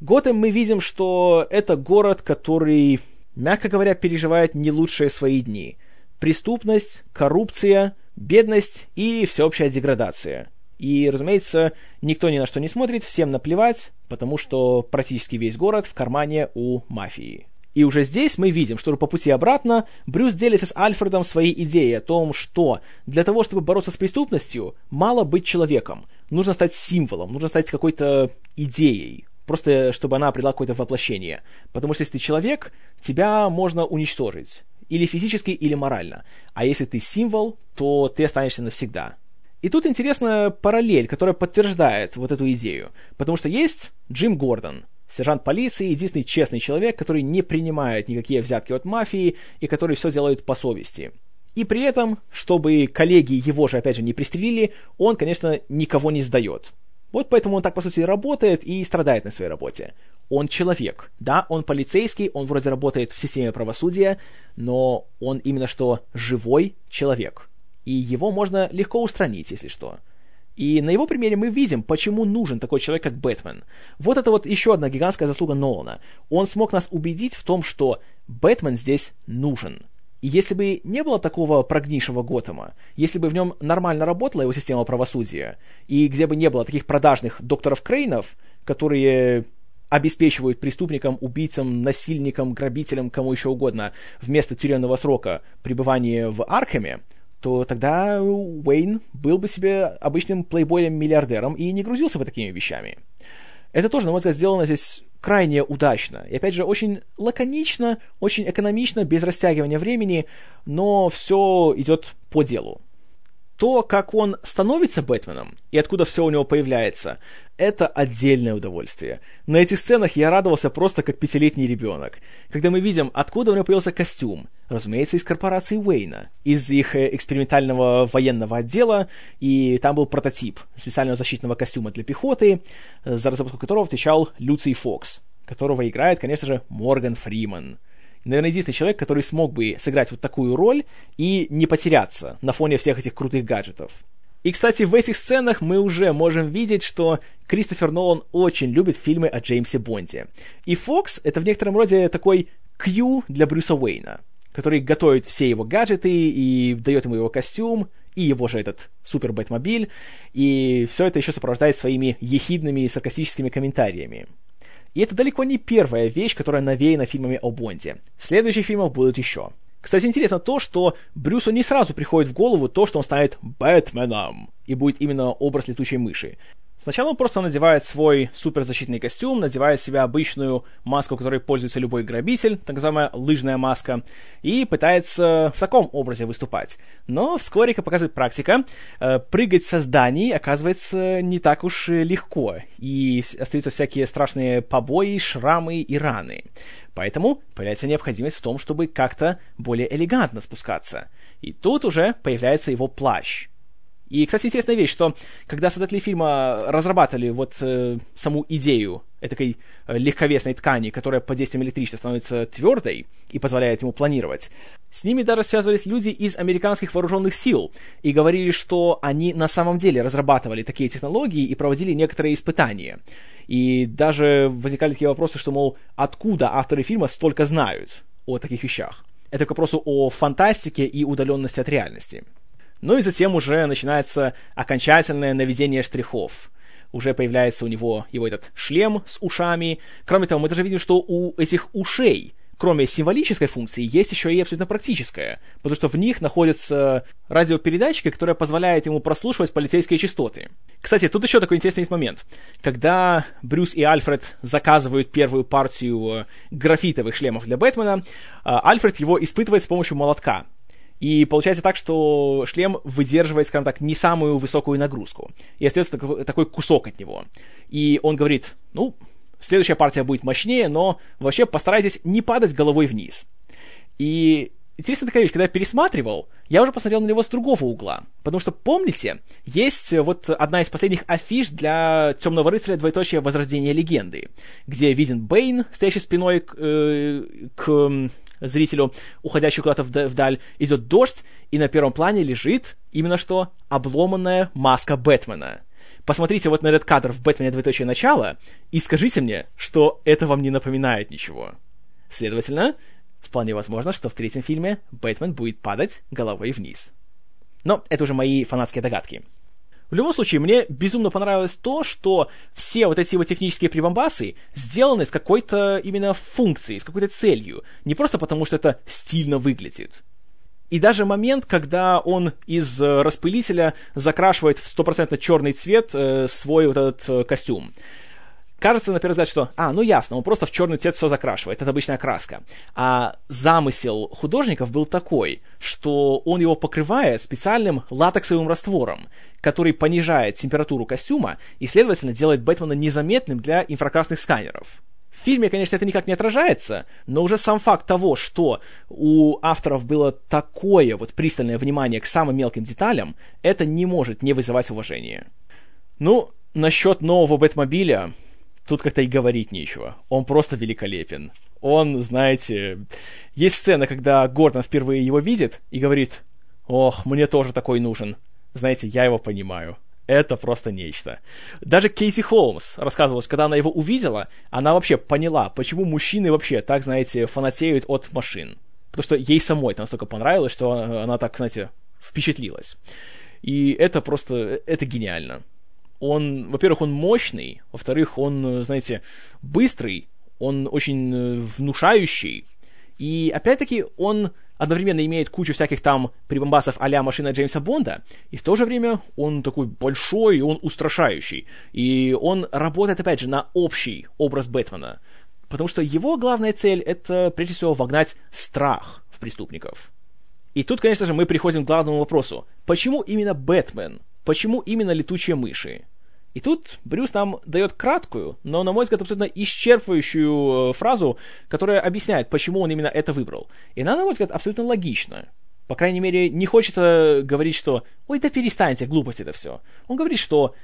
Готэм мы видим, что это город, который, мягко говоря, переживает не лучшие свои дни – преступность, коррупция, бедность и всеобщая деградация. И, разумеется, никто ни на что не смотрит, всем наплевать, потому что практически весь город в кармане у мафии. И уже здесь мы видим, что по пути обратно Брюс делится с Альфредом своей идеей о том, что для того, чтобы бороться с преступностью, мало быть человеком. Нужно стать символом, нужно стать какой-то идеей. Просто чтобы она обрела какое-то воплощение. Потому что если ты человек, тебя можно уничтожить или физически, или морально. А если ты символ, то ты останешься навсегда. И тут интересная параллель, которая подтверждает вот эту идею. Потому что есть Джим Гордон, сержант полиции, единственный честный человек, который не принимает никакие взятки от мафии и который все делает по совести. И при этом, чтобы коллеги его же, опять же, не пристрелили, он, конечно, никого не сдает. Вот поэтому он так, по сути, работает и страдает на своей работе. Он человек. Да, он полицейский, он вроде работает в системе правосудия, но он именно что живой человек. И его можно легко устранить, если что. И на его примере мы видим, почему нужен такой человек, как Бэтмен. Вот это вот еще одна гигантская заслуга Нолана. Он смог нас убедить в том, что Бэтмен здесь нужен. И если бы не было такого прогнившего Готэма, если бы в нем нормально работала его система правосудия, и где бы не было таких продажных докторов Крейнов, которые обеспечивают преступникам, убийцам, насильникам, грабителям, кому еще угодно, вместо тюремного срока пребывания в Архаме, то тогда Уэйн был бы себе обычным плейбоем-миллиардером и не грузился бы такими вещами. Это тоже, на мой взгляд, сделано здесь крайне удачно. И опять же, очень лаконично, очень экономично, без растягивания времени, но все идет по делу то, как он становится Бэтменом и откуда все у него появляется, это отдельное удовольствие. На этих сценах я радовался просто как пятилетний ребенок. Когда мы видим, откуда у него появился костюм. Разумеется, из корпорации Уэйна, из их э, экспериментального военного отдела, и там был прототип специального защитного костюма для пехоты, за разработку которого отвечал Люций Фокс, которого играет, конечно же, Морган Фриман наверное, единственный человек, который смог бы сыграть вот такую роль и не потеряться на фоне всех этих крутых гаджетов. И, кстати, в этих сценах мы уже можем видеть, что Кристофер Нолан очень любит фильмы о Джеймсе Бонде. И Фокс — это в некотором роде такой Кью для Брюса Уэйна, который готовит все его гаджеты и дает ему его костюм, и его же этот супер Бэтмобиль, и все это еще сопровождает своими ехидными и саркастическими комментариями. И это далеко не первая вещь, которая навеяна фильмами о Бонде. В следующих фильмах будут еще. Кстати, интересно то, что Брюсу не сразу приходит в голову то, что он станет Бэтменом, и будет именно образ летучей мыши. Сначала он просто надевает свой суперзащитный костюм, надевает себе обычную маску, которой пользуется любой грабитель, так называемая лыжная маска, и пытается в таком образе выступать. Но вскоре, как показывает практика, э, прыгать со зданий оказывается не так уж легко, и остаются всякие страшные побои, шрамы и раны. Поэтому появляется необходимость в том, чтобы как-то более элегантно спускаться. И тут уже появляется его плащ — И, кстати, интересная вещь, что когда создатели фильма разрабатывали вот э, саму идею этой э, легковесной ткани, которая под действием электричества становится твердой и позволяет ему планировать, с ними даже связывались люди из американских вооруженных сил и говорили, что они на самом деле разрабатывали такие технологии и проводили некоторые испытания. И даже возникали такие вопросы, что, мол, откуда авторы фильма столько знают о таких вещах. Это к вопросу о фантастике и удаленности от реальности. Ну и затем уже начинается окончательное наведение штрихов. Уже появляется у него его этот шлем с ушами. Кроме того, мы даже видим, что у этих ушей, кроме символической функции, есть еще и абсолютно практическая, потому что в них находятся радиопередатчики, которые позволяют ему прослушивать полицейские частоты. Кстати, тут еще такой интересный момент. Когда Брюс и Альфред заказывают первую партию э, графитовых шлемов для Бэтмена, э, Альфред его испытывает с помощью молотка. И получается так, что шлем выдерживает, скажем так, не самую высокую нагрузку. И остается такой, кусок от него. И он говорит, ну, следующая партия будет мощнее, но вообще постарайтесь не падать головой вниз. И интересная такая вещь, когда я пересматривал, я уже посмотрел на него с другого угла. Потому что, помните, есть вот одна из последних афиш для Темного рыцаря двоеточие Возрождения легенды, где виден Бэйн, стоящий спиной к, э, к зрителю, уходящий куда-то вдаль, идет дождь, и на первом плане лежит именно что обломанная маска Бэтмена. Посмотрите вот на этот кадр в «Бэтмене. Двоеточие начало» и скажите мне, что это вам не напоминает ничего. Следовательно, вполне возможно, что в третьем фильме Бэтмен будет падать головой вниз. Но это уже мои фанатские догадки. В любом случае, мне безумно понравилось то, что все вот эти вот технические прибамбасы сделаны с какой-то именно функцией, с какой-то целью. Не просто потому, что это стильно выглядит. И даже момент, когда он из э, распылителя закрашивает в стопроцентно черный цвет э, свой вот этот э, костюм. Кажется, на первый взгляд, что, а, ну ясно, он просто в черный цвет все закрашивает, это обычная краска. А замысел художников был такой, что он его покрывает специальным латексовым раствором, который понижает температуру костюма и, следовательно, делает Бэтмена незаметным для инфракрасных сканеров. В фильме, конечно, это никак не отражается, но уже сам факт того, что у авторов было такое вот пристальное внимание к самым мелким деталям, это не может не вызывать уважения. Ну, насчет нового Бэтмобиля, тут как-то и говорить нечего. Он просто великолепен. Он, знаете... Есть сцена, когда Гордон впервые его видит и говорит, «Ох, мне тоже такой нужен». Знаете, я его понимаю. Это просто нечто. Даже Кейти Холмс рассказывала, когда она его увидела, она вообще поняла, почему мужчины вообще так, знаете, фанатеют от машин. Потому что ей самой это настолько понравилось, что она так, знаете, впечатлилась. И это просто, это гениально он, во-первых, он мощный, во-вторых, он, знаете, быстрый, он очень э, внушающий, и опять-таки он одновременно имеет кучу всяких там прибамбасов а машина Джеймса Бонда, и в то же время он такой большой, он устрашающий. И он работает, опять же, на общий образ Бэтмена. Потому что его главная цель — это, прежде всего, вогнать страх в преступников. И тут, конечно же, мы приходим к главному вопросу. Почему именно Бэтмен? Почему именно летучие мыши? И тут Брюс нам дает краткую, но, на мой взгляд, абсолютно исчерпывающую э, фразу, которая объясняет, почему он именно это выбрал. И она, на мой взгляд, абсолютно логична. По крайней мере, не хочется говорить, что «Ой, да перестаньте, глупость это все». Он говорит, что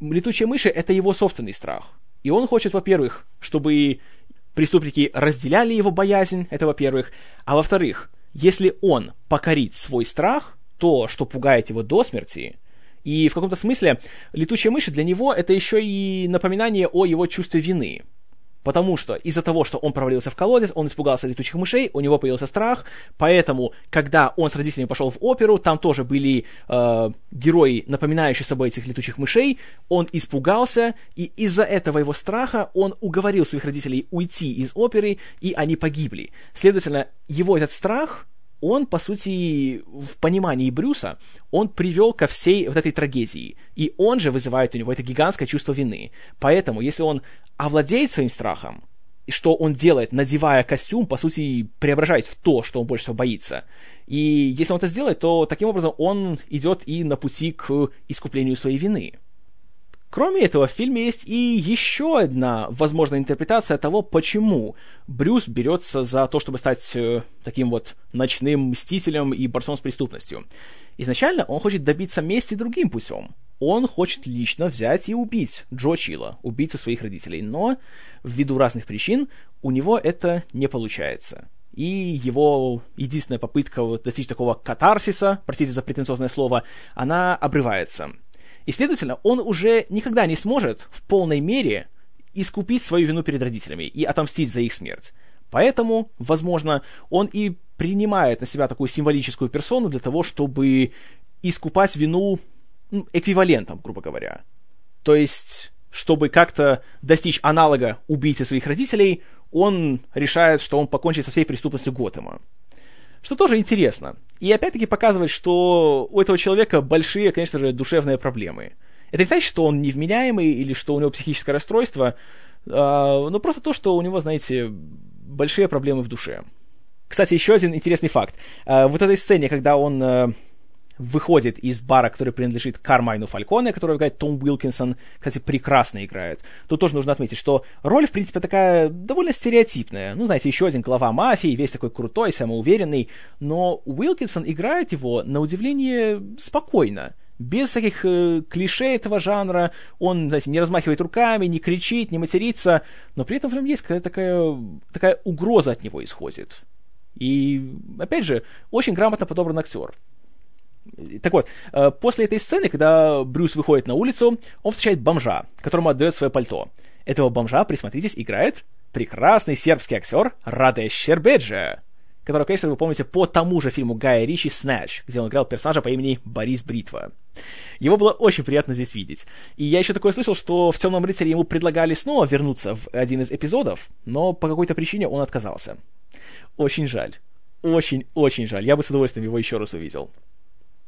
летучие мыши — это его собственный страх. И он хочет, во-первых, чтобы преступники разделяли его боязнь, это во-первых. А во-вторых, если он покорит свой страх, то, что пугает его до смерти, и в каком-то смысле летучая мышь для него это еще и напоминание о его чувстве вины. Потому что из-за того, что он провалился в колодец, он испугался летучих мышей, у него появился страх, поэтому, когда он с родителями пошел в оперу, там тоже были э, герои, напоминающие собой этих летучих мышей, он испугался, и из-за этого его страха он уговорил своих родителей уйти из оперы, и они погибли. Следовательно, его этот страх он, по сути, в понимании Брюса, он привел ко всей вот этой трагедии. И он же вызывает у него это гигантское чувство вины. Поэтому, если он овладеет своим страхом, и что он делает, надевая костюм, по сути, преображаясь в то, что он больше всего боится. И если он это сделает, то таким образом он идет и на пути к искуплению своей вины. Кроме этого, в фильме есть и еще одна возможная интерпретация того, почему Брюс берется за то, чтобы стать э, таким вот ночным мстителем и борцом с преступностью. Изначально он хочет добиться мести другим путем. Он хочет лично взять и убить Джо Чила, убийцу своих родителей, но ввиду разных причин у него это не получается. И его единственная попытка достичь такого катарсиса, простите за претенциозное слово, она обрывается. И, следовательно, он уже никогда не сможет в полной мере искупить свою вину перед родителями и отомстить за их смерть. Поэтому, возможно, он и принимает на себя такую символическую персону для того, чтобы искупать вину ну, эквивалентом, грубо говоря. То есть, чтобы как-то достичь аналога убийцы своих родителей, он решает, что он покончит со всей преступностью Готэма. Что тоже интересно. И опять-таки показывает, что у этого человека большие, конечно же, душевные проблемы. Это не значит, что он невменяемый или что у него психическое расстройство, а, но просто то, что у него, знаете, большие проблемы в душе. Кстати, еще один интересный факт. А, вот этой сцене, когда он а, выходит из бара, который принадлежит Кармайну Фальконе, который играет Том Уилкинсон, кстати, прекрасно играет. Тут тоже нужно отметить, что роль, в принципе, такая довольно стереотипная. Ну, знаете, еще один глава мафии, весь такой крутой, самоуверенный, но Уилкинсон играет его, на удивление, спокойно без всяких э, клише этого жанра, он, знаете, не размахивает руками, не кричит, не матерится, но при этом в нем есть какая-то такая, такая угроза от него исходит. И, опять же, очень грамотно подобран актер. Так вот, э, после этой сцены, когда Брюс выходит на улицу, он встречает бомжа, которому отдает свое пальто. Этого бомжа, присмотритесь, играет прекрасный сербский актер Радеш Щербеджа, которого, конечно, вы помните по тому же фильму Гая Ричи «Снэч», где он играл персонажа по имени Борис Бритва. Его было очень приятно здесь видеть. И я еще такое слышал, что в «Темном рыцаре» ему предлагали снова вернуться в один из эпизодов, но по какой-то причине он отказался. Очень жаль. Очень-очень жаль. Я бы с удовольствием его еще раз увидел.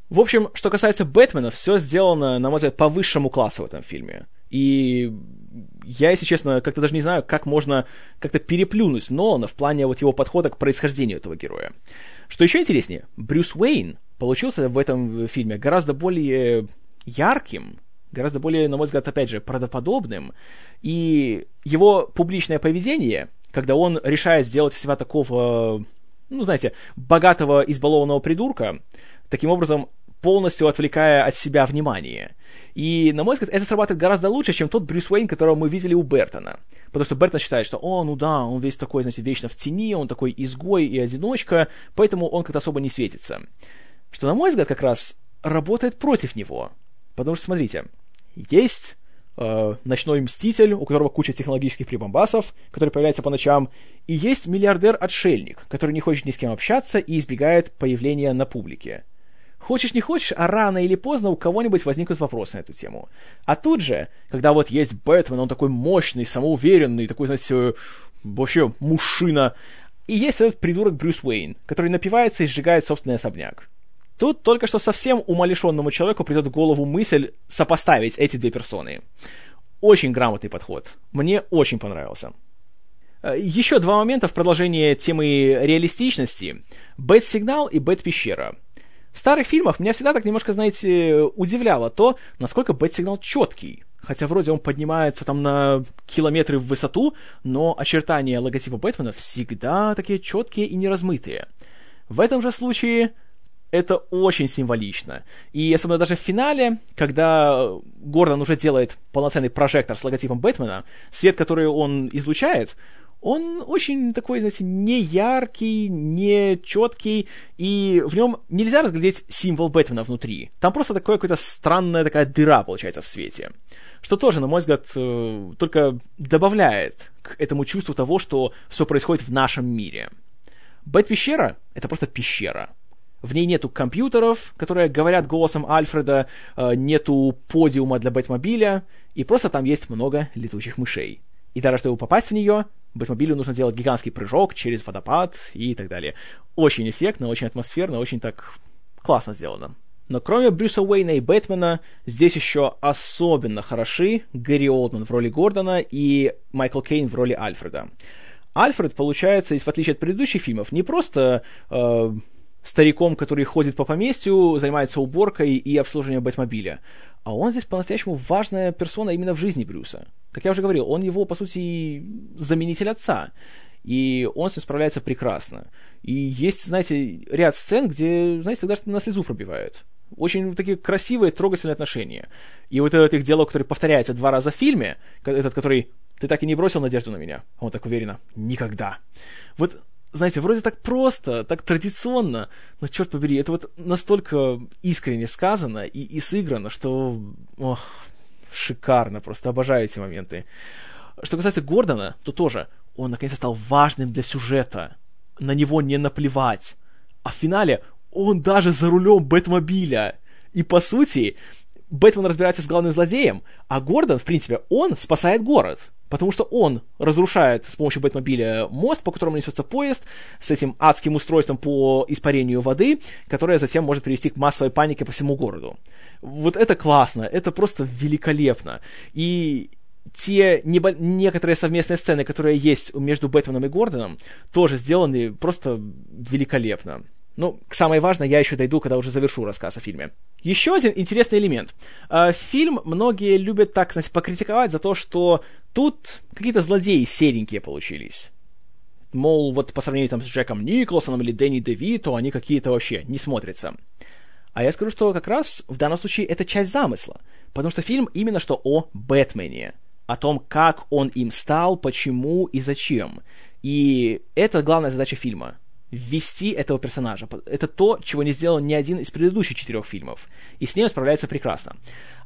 В общем, что касается Бэтмена, все сделано, на мой взгляд, по высшему классу в этом фильме. И я, если честно, как-то даже не знаю, как можно как-то переплюнуть Нолана в плане вот его подхода к происхождению этого героя. Что еще интереснее, Брюс Уэйн получился в этом фильме гораздо более ярким, гораздо более, на мой взгляд, опять же, правдоподобным. И его публичное поведение, когда он решает сделать себя такого, ну, знаете, богатого, избалованного придурка, таким образом полностью отвлекая от себя внимание. И, на мой взгляд, это срабатывает гораздо лучше, чем тот Брюс Уэйн, которого мы видели у Бертона. Потому что Бертон считает, что, о, ну да, он весь такой, знаете, вечно в тени, он такой изгой и одиночка, поэтому он как-то особо не светится. Что, на мой взгляд, как раз работает против него. Потому что, смотрите, есть э, ночной мститель, у которого куча технологических прибамбасов, который появляется по ночам, и есть миллиардер-отшельник, который не хочет ни с кем общаться и избегает появления на публике. Хочешь не хочешь, а рано или поздно у кого-нибудь возникнут вопросы на эту тему. А тут же, когда вот есть Бэтмен, он такой мощный, самоуверенный, такой, знаете, вообще мужчина, и есть этот придурок Брюс Уэйн, который напивается и сжигает собственный особняк. Тут только что совсем умалишенному человеку придет в голову мысль сопоставить эти две персоны. Очень грамотный подход. Мне очень понравился. Э, Еще два момента в продолжении темы реалистичности. Бэт-сигнал и Бэт-пещера. В старых фильмах меня всегда так немножко, знаете, удивляло то, насколько бэт-сигнал четкий. Хотя вроде он поднимается там на километры в высоту, но очертания логотипа Бэтмена всегда такие четкие и неразмытые. В этом же случае это очень символично. И особенно даже в финале, когда Гордон уже делает полноценный прожектор с логотипом Бэтмена, свет, который он излучает, он очень такой, знаете, не яркий, не четкий, и в нем нельзя разглядеть символ Бэтмена внутри. Там просто такая какая-то странная такая дыра получается в свете. Что тоже, на мой взгляд, э, только добавляет к этому чувству того, что все происходит в нашем мире. Бэт-пещера — это просто пещера. В ней нету компьютеров, которые говорят голосом Альфреда, э, нету подиума для Бэтмобиля, и просто там есть много летучих мышей. И даже чтобы попасть в нее, Бэтмобилю нужно сделать гигантский прыжок через водопад и так далее. Очень эффектно, очень атмосферно, очень так классно сделано. Но кроме Брюса Уэйна и Бэтмена, здесь еще особенно хороши Гэри Олдман в роли Гордона и Майкл Кейн в роли Альфреда. Альфред, получается, в отличие от предыдущих фильмов, не просто э, стариком, который ходит по поместью, занимается уборкой и обслуживанием Бэтмобиля. А он здесь по-настоящему важная персона именно в жизни Брюса. Как я уже говорил, он его, по сути, заменитель отца. И он с ним справляется прекрасно. И есть, знаете, ряд сцен, где, знаете, тогда на слезу пробивают. Очень такие красивые, трогательные отношения. И вот этот их диалог, который повторяется два раза в фильме, этот, который «ты так и не бросил надежду на меня», он так уверенно «никогда». Вот знаете, вроде так просто, так традиционно, но, черт побери, это вот настолько искренне сказано и, и сыграно, что, ох, шикарно, просто обожаю эти моменты. Что касается Гордона, то тоже, он наконец-то стал важным для сюжета. На него не наплевать. А в финале он даже за рулем Бэтмобиля. И, по сути, Бэтмен разбирается с главным злодеем, а Гордон, в принципе, он спасает город. Потому что он разрушает с помощью Бэтмобиля мост, по которому несется поезд, с этим адским устройством по испарению воды, которое затем может привести к массовой панике по всему городу. Вот это классно, это просто великолепно. И те небо- некоторые совместные сцены, которые есть между Бэтменом и Гордоном, тоже сделаны просто великолепно. Ну, к самой важной я еще дойду, когда уже завершу рассказ о фильме. Еще один интересный элемент. А, фильм многие любят так, знаете, покритиковать за то, что тут какие-то злодеи серенькие получились. Мол, вот по сравнению там с Джеком Николсоном или Дэнни Девито, они какие-то вообще не смотрятся. А я скажу, что как раз в данном случае это часть замысла. Потому что фильм именно что о Бэтмене. О том, как он им стал, почему и зачем. И это главная задача фильма ввести этого персонажа. Это то, чего не сделал ни один из предыдущих четырех фильмов. И с ним справляется прекрасно.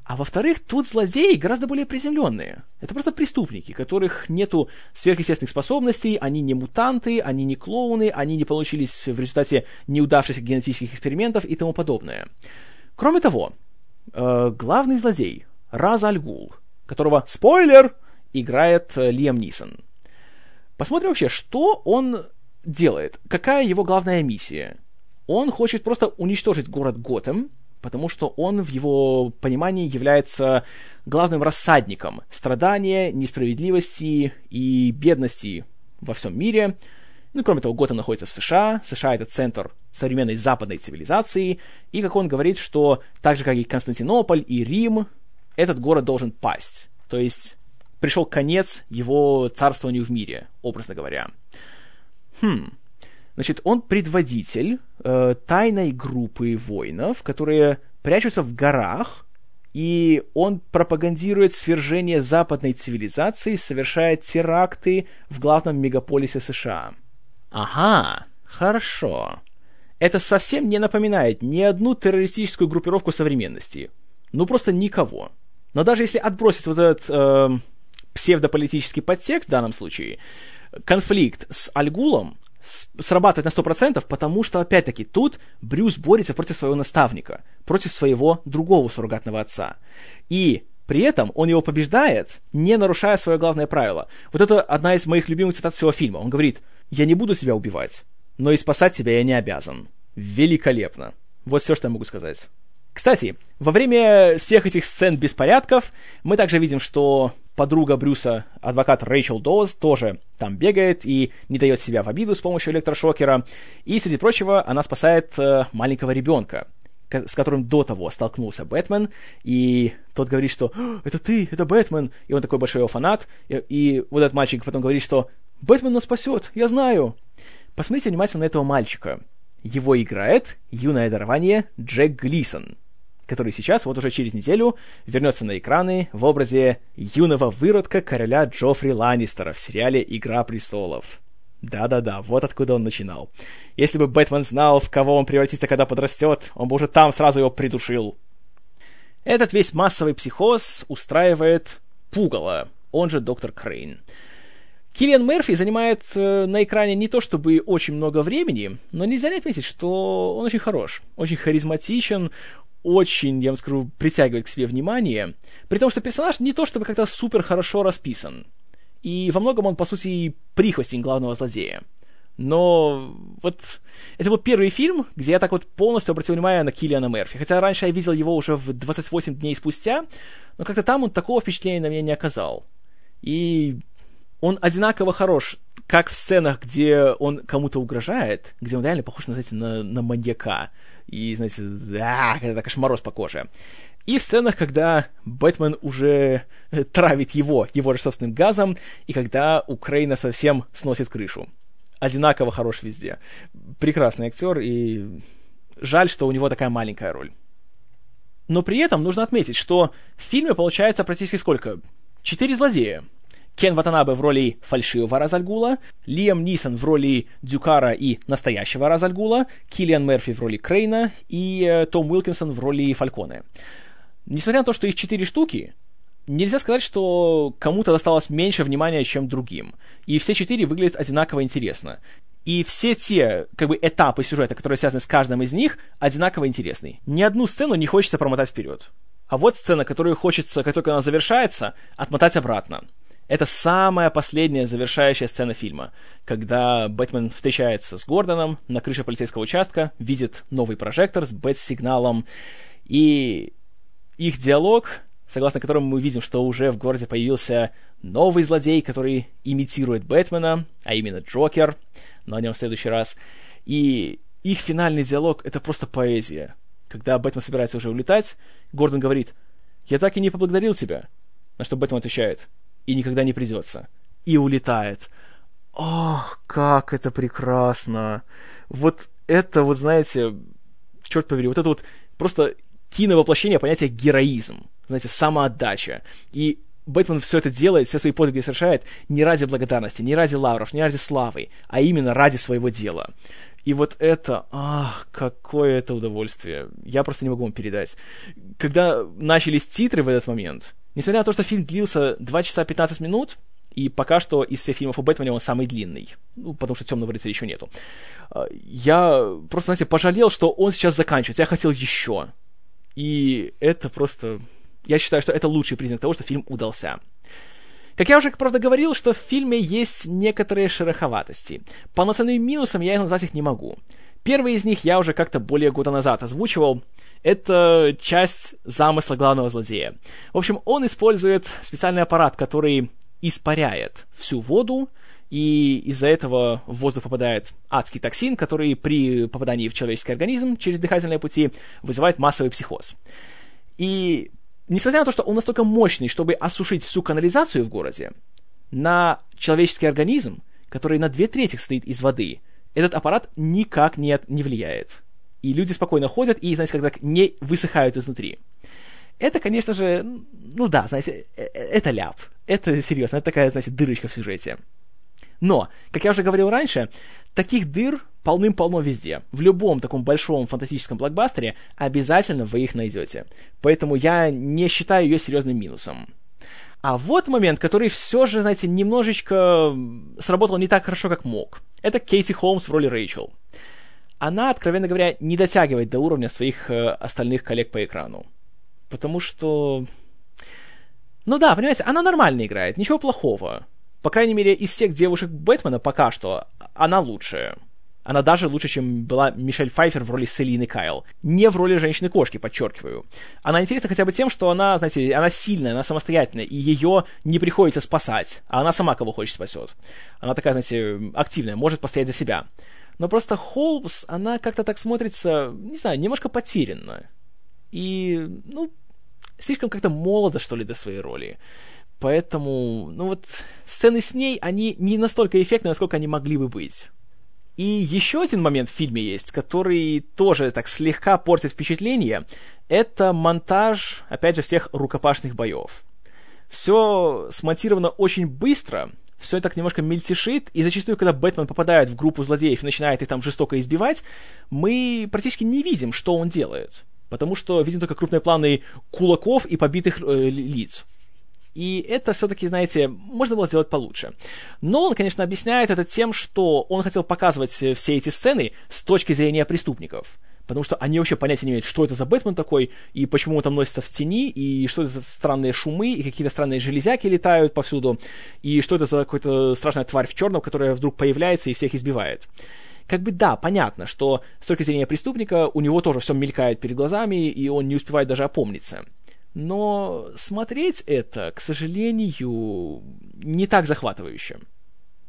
А во-вторых, тут злодеи гораздо более приземленные. Это просто преступники, которых нету сверхъестественных способностей, они не мутанты, они не клоуны, они не получились в результате неудавшихся генетических экспериментов и тому подобное. Кроме того, э, главный злодей, Раз Альгул, которого, спойлер, играет э, Лиам Нисон. Посмотрим вообще, что он делает? Какая его главная миссия? Он хочет просто уничтожить город Готэм, потому что он в его понимании является главным рассадником страдания, несправедливости и бедности во всем мире. Ну, кроме того, Готэм находится в США. США — это центр современной западной цивилизации. И, как он говорит, что так же, как и Константинополь и Рим, этот город должен пасть. То есть пришел конец его царствованию в мире, образно говоря. Хм. Значит, он предводитель э, тайной группы воинов, которые прячутся в горах, и он пропагандирует свержение западной цивилизации, совершает теракты в главном мегаполисе США. Ага, хорошо. Это совсем не напоминает ни одну террористическую группировку современности. Ну, просто никого. Но даже если отбросить вот этот э, псевдополитический подтекст в данном случае, конфликт с Альгулом срабатывает на 100%, потому что, опять-таки, тут Брюс борется против своего наставника, против своего другого суррогатного отца. И при этом он его побеждает, не нарушая свое главное правило. Вот это одна из моих любимых цитат всего фильма. Он говорит, «Я не буду себя убивать, но и спасать себя я не обязан». Великолепно. Вот все, что я могу сказать. Кстати, во время всех этих сцен беспорядков мы также видим, что подруга Брюса, адвокат Рэйчел Доуз, тоже там бегает и не дает себя в обиду с помощью электрошокера. И, среди прочего, она спасает э, маленького ребенка, с которым до того столкнулся Бэтмен, и тот говорит, что «Это ты, это Бэтмен!» И он такой большой его фанат, и, и вот этот мальчик потом говорит, что «Бэтмен нас спасет, я знаю!» Посмотрите внимательно на этого мальчика. Его играет юное дарование Джек Глисон — который сейчас, вот уже через неделю, вернется на экраны в образе юного выродка короля Джоффри Ланнистера в сериале «Игра престолов». Да-да-да, вот откуда он начинал. Если бы Бэтмен знал, в кого он превратится, когда подрастет, он бы уже там сразу его придушил. Этот весь массовый психоз устраивает Пугало, он же доктор Крейн. Киллиан Мерфи занимает э, на экране не то чтобы очень много времени, но нельзя не отметить, что он очень хорош, очень харизматичен, очень, я вам скажу, притягивает к себе внимание, при том, что персонаж не то чтобы как-то супер хорошо расписан. И во многом он, по сути, прихвостень главного злодея. Но вот это был первый фильм, где я так вот полностью обратил внимание на Киллиана Мерфи. Хотя раньше я видел его уже в 28 дней спустя, но как-то там он такого впечатления на меня не оказал. И он одинаково хорош как в сценах, где он кому-то угрожает, где он реально похож, знаете, на, на маньяка, и, знаете, да, это кошмороз по коже. И в сценах, когда Бэтмен уже травит его, его же собственным газом, и когда Украина совсем сносит крышу. Одинаково хорош везде. Прекрасный актер, и жаль, что у него такая маленькая роль. Но при этом нужно отметить, что в фильме получается практически сколько? Четыре злодея. Кен Ватанабе в роли фальшивого Разальгула, Лиам Нисон в роли Дюкара и настоящего Разальгула, Киллиан Мерфи в роли Крейна и э, Том Уилкинсон в роли Фальконе. Несмотря на то, что их четыре штуки, нельзя сказать, что кому-то досталось меньше внимания, чем другим. И все четыре выглядят одинаково интересно. И все те как бы, этапы сюжета, которые связаны с каждым из них, одинаково интересны. Ни одну сцену не хочется промотать вперед. А вот сцена, которую хочется, как только она завершается, отмотать обратно. Это самая последняя завершающая сцена фильма, когда Бэтмен встречается с Гордоном на крыше полицейского участка, видит новый прожектор с бэт-сигналом, и их диалог, согласно которому мы видим, что уже в городе появился новый злодей, который имитирует Бэтмена, а именно Джокер, но о нем в следующий раз. И их финальный диалог — это просто поэзия. Когда Бэтмен собирается уже улетать, Гордон говорит «Я так и не поблагодарил тебя», на что Бэтмен отвечает — и никогда не придется. И улетает. Ох, как это прекрасно! Вот это вот, знаете, черт побери, вот это вот просто киновоплощение понятия героизм, знаете, самоотдача. И Бэтмен все это делает, все свои подвиги совершает не ради благодарности, не ради лавров, не ради славы, а именно ради своего дела. И вот это, ах, какое это удовольствие. Я просто не могу вам передать. Когда начались титры в этот момент, Несмотря на то, что фильм длился 2 часа 15 минут, и пока что из всех фильмов о Бэтмене он самый длинный. Ну, потому что Темного рыцаря еще нету. А, я просто, знаете, пожалел, что он сейчас заканчивается. Я хотел еще. И это просто... Я считаю, что это лучший признак того, что фильм удался. Как я уже, правда, говорил, что в фильме есть некоторые шероховатости. Полноценным минусом я их назвать их не могу. Первый из них я уже как-то более года назад озвучивал это часть замысла главного злодея. В общем, он использует специальный аппарат, который испаряет всю воду, и из-за этого в воздух попадает адский токсин, который при попадании в человеческий организм через дыхательные пути вызывает массовый психоз. И несмотря на то, что он настолько мощный, чтобы осушить всю канализацию в городе, на человеческий организм, который на две трети состоит из воды, этот аппарат никак не, не влияет и люди спокойно ходят и, знаете, когда не высыхают изнутри. Это, конечно же, ну да, знаете, э, э, это ляп. Это серьезно, это такая, знаете, дырочка в сюжете. Но, как я уже говорил раньше, таких дыр полным-полно везде. В любом таком большом фантастическом блокбастере обязательно вы их найдете. Поэтому я не считаю ее серьезным минусом. А вот момент, который все же, знаете, немножечко сработал не так хорошо, как мог. Это Кейси Холмс в роли Рэйчел она, откровенно говоря, не дотягивает до уровня своих э, остальных коллег по экрану. Потому что... Ну да, понимаете, она нормально играет, ничего плохого. По крайней мере, из всех девушек Бэтмена пока что она лучшая. Она даже лучше, чем была Мишель Пфайфер в роли Селины Кайл. Не в роли женщины-кошки, подчеркиваю. Она интересна хотя бы тем, что она, знаете, она сильная, она самостоятельная, и ее не приходится спасать, а она сама кого хочет спасет. Она такая, знаете, активная, может постоять за себя. Но просто Холмс, она как-то так смотрится, не знаю, немножко потерянно. И, ну, слишком как-то молодо, что ли, до своей роли. Поэтому, ну вот, сцены с ней, они не настолько эффектны, насколько они могли бы быть. И еще один момент в фильме есть, который тоже так слегка портит впечатление. Это монтаж, опять же, всех рукопашных боев. Все смонтировано очень быстро, все так немножко мельтешит, и зачастую, когда Бэтмен попадает в группу злодеев и начинает их там жестоко избивать, мы практически не видим, что он делает. Потому что видим только крупные планы кулаков и побитых э, лиц. И это все-таки, знаете, можно было сделать получше. Но он, конечно, объясняет это тем, что он хотел показывать все эти сцены с точки зрения преступников потому что они вообще понятия не имеют, что это за Бэтмен такой, и почему он там носится в тени, и что это за странные шумы, и какие-то странные железяки летают повсюду, и что это за какая-то страшная тварь в черном, которая вдруг появляется и всех избивает. Как бы да, понятно, что с точки зрения преступника у него тоже все мелькает перед глазами, и он не успевает даже опомниться. Но смотреть это, к сожалению, не так захватывающе.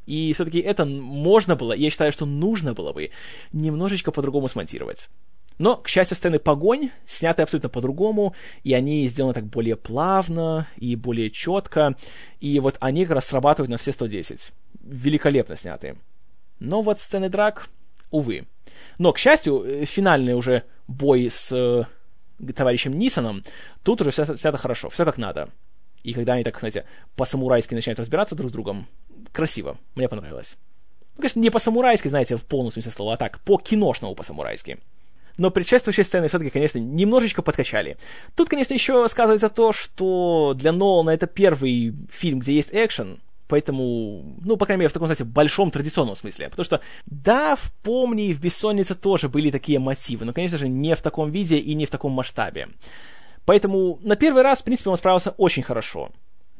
И все-таки это можно было, я считаю, что нужно было бы немножечко по-другому смонтировать. Но, к счастью, сцены погонь сняты абсолютно по-другому, и они сделаны так более плавно и более четко, и вот они как раз срабатывают на все 110. Великолепно сняты. Но вот сцены драк, увы. Но, к счастью, финальный уже бой с э, товарищем Нисоном, тут уже все снято хорошо, все как надо. И когда они так, знаете, по-самурайски начинают разбираться друг с другом, красиво, мне понравилось. Ну, конечно, не по-самурайски, знаете, в полном смысле слова, а так, по-киношному по-самурайски. Но предшествующие сцены все-таки, конечно, немножечко подкачали. Тут, конечно, еще сказывается то, что для Нолана это первый фильм, где есть экшен, поэтому, ну, по крайней мере, в таком, знаете, большом традиционном смысле. Потому что, да, в «Помни» и в «Бессоннице» тоже были такие мотивы, но, конечно же, не в таком виде и не в таком масштабе. Поэтому на первый раз, в принципе, он справился очень хорошо.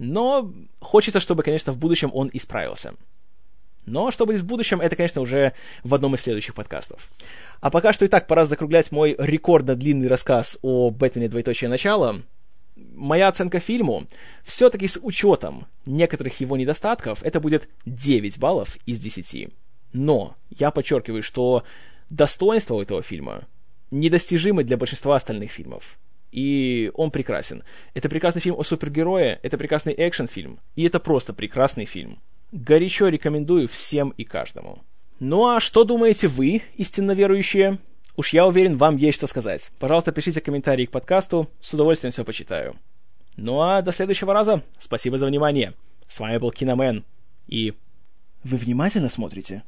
Но хочется, чтобы, конечно, в будущем он исправился. Но что будет в будущем, это, конечно, уже в одном из следующих подкастов. А пока что и так пора закруглять мой рекордно длинный рассказ о Бэтмене двоеточие начала. Моя оценка фильму, все-таки с учетом некоторых его недостатков, это будет 9 баллов из 10. Но я подчеркиваю, что достоинства у этого фильма недостижимы для большинства остальных фильмов. И он прекрасен. Это прекрасный фильм о супергерое, это прекрасный экшен-фильм, и это просто прекрасный фильм. Горячо рекомендую всем и каждому. Ну а что думаете вы, истинно верующие? Уж я уверен, вам есть что сказать. Пожалуйста, пишите комментарии к подкасту, с удовольствием все почитаю. Ну а до следующего раза. Спасибо за внимание. С вами был Киномен. И вы внимательно смотрите?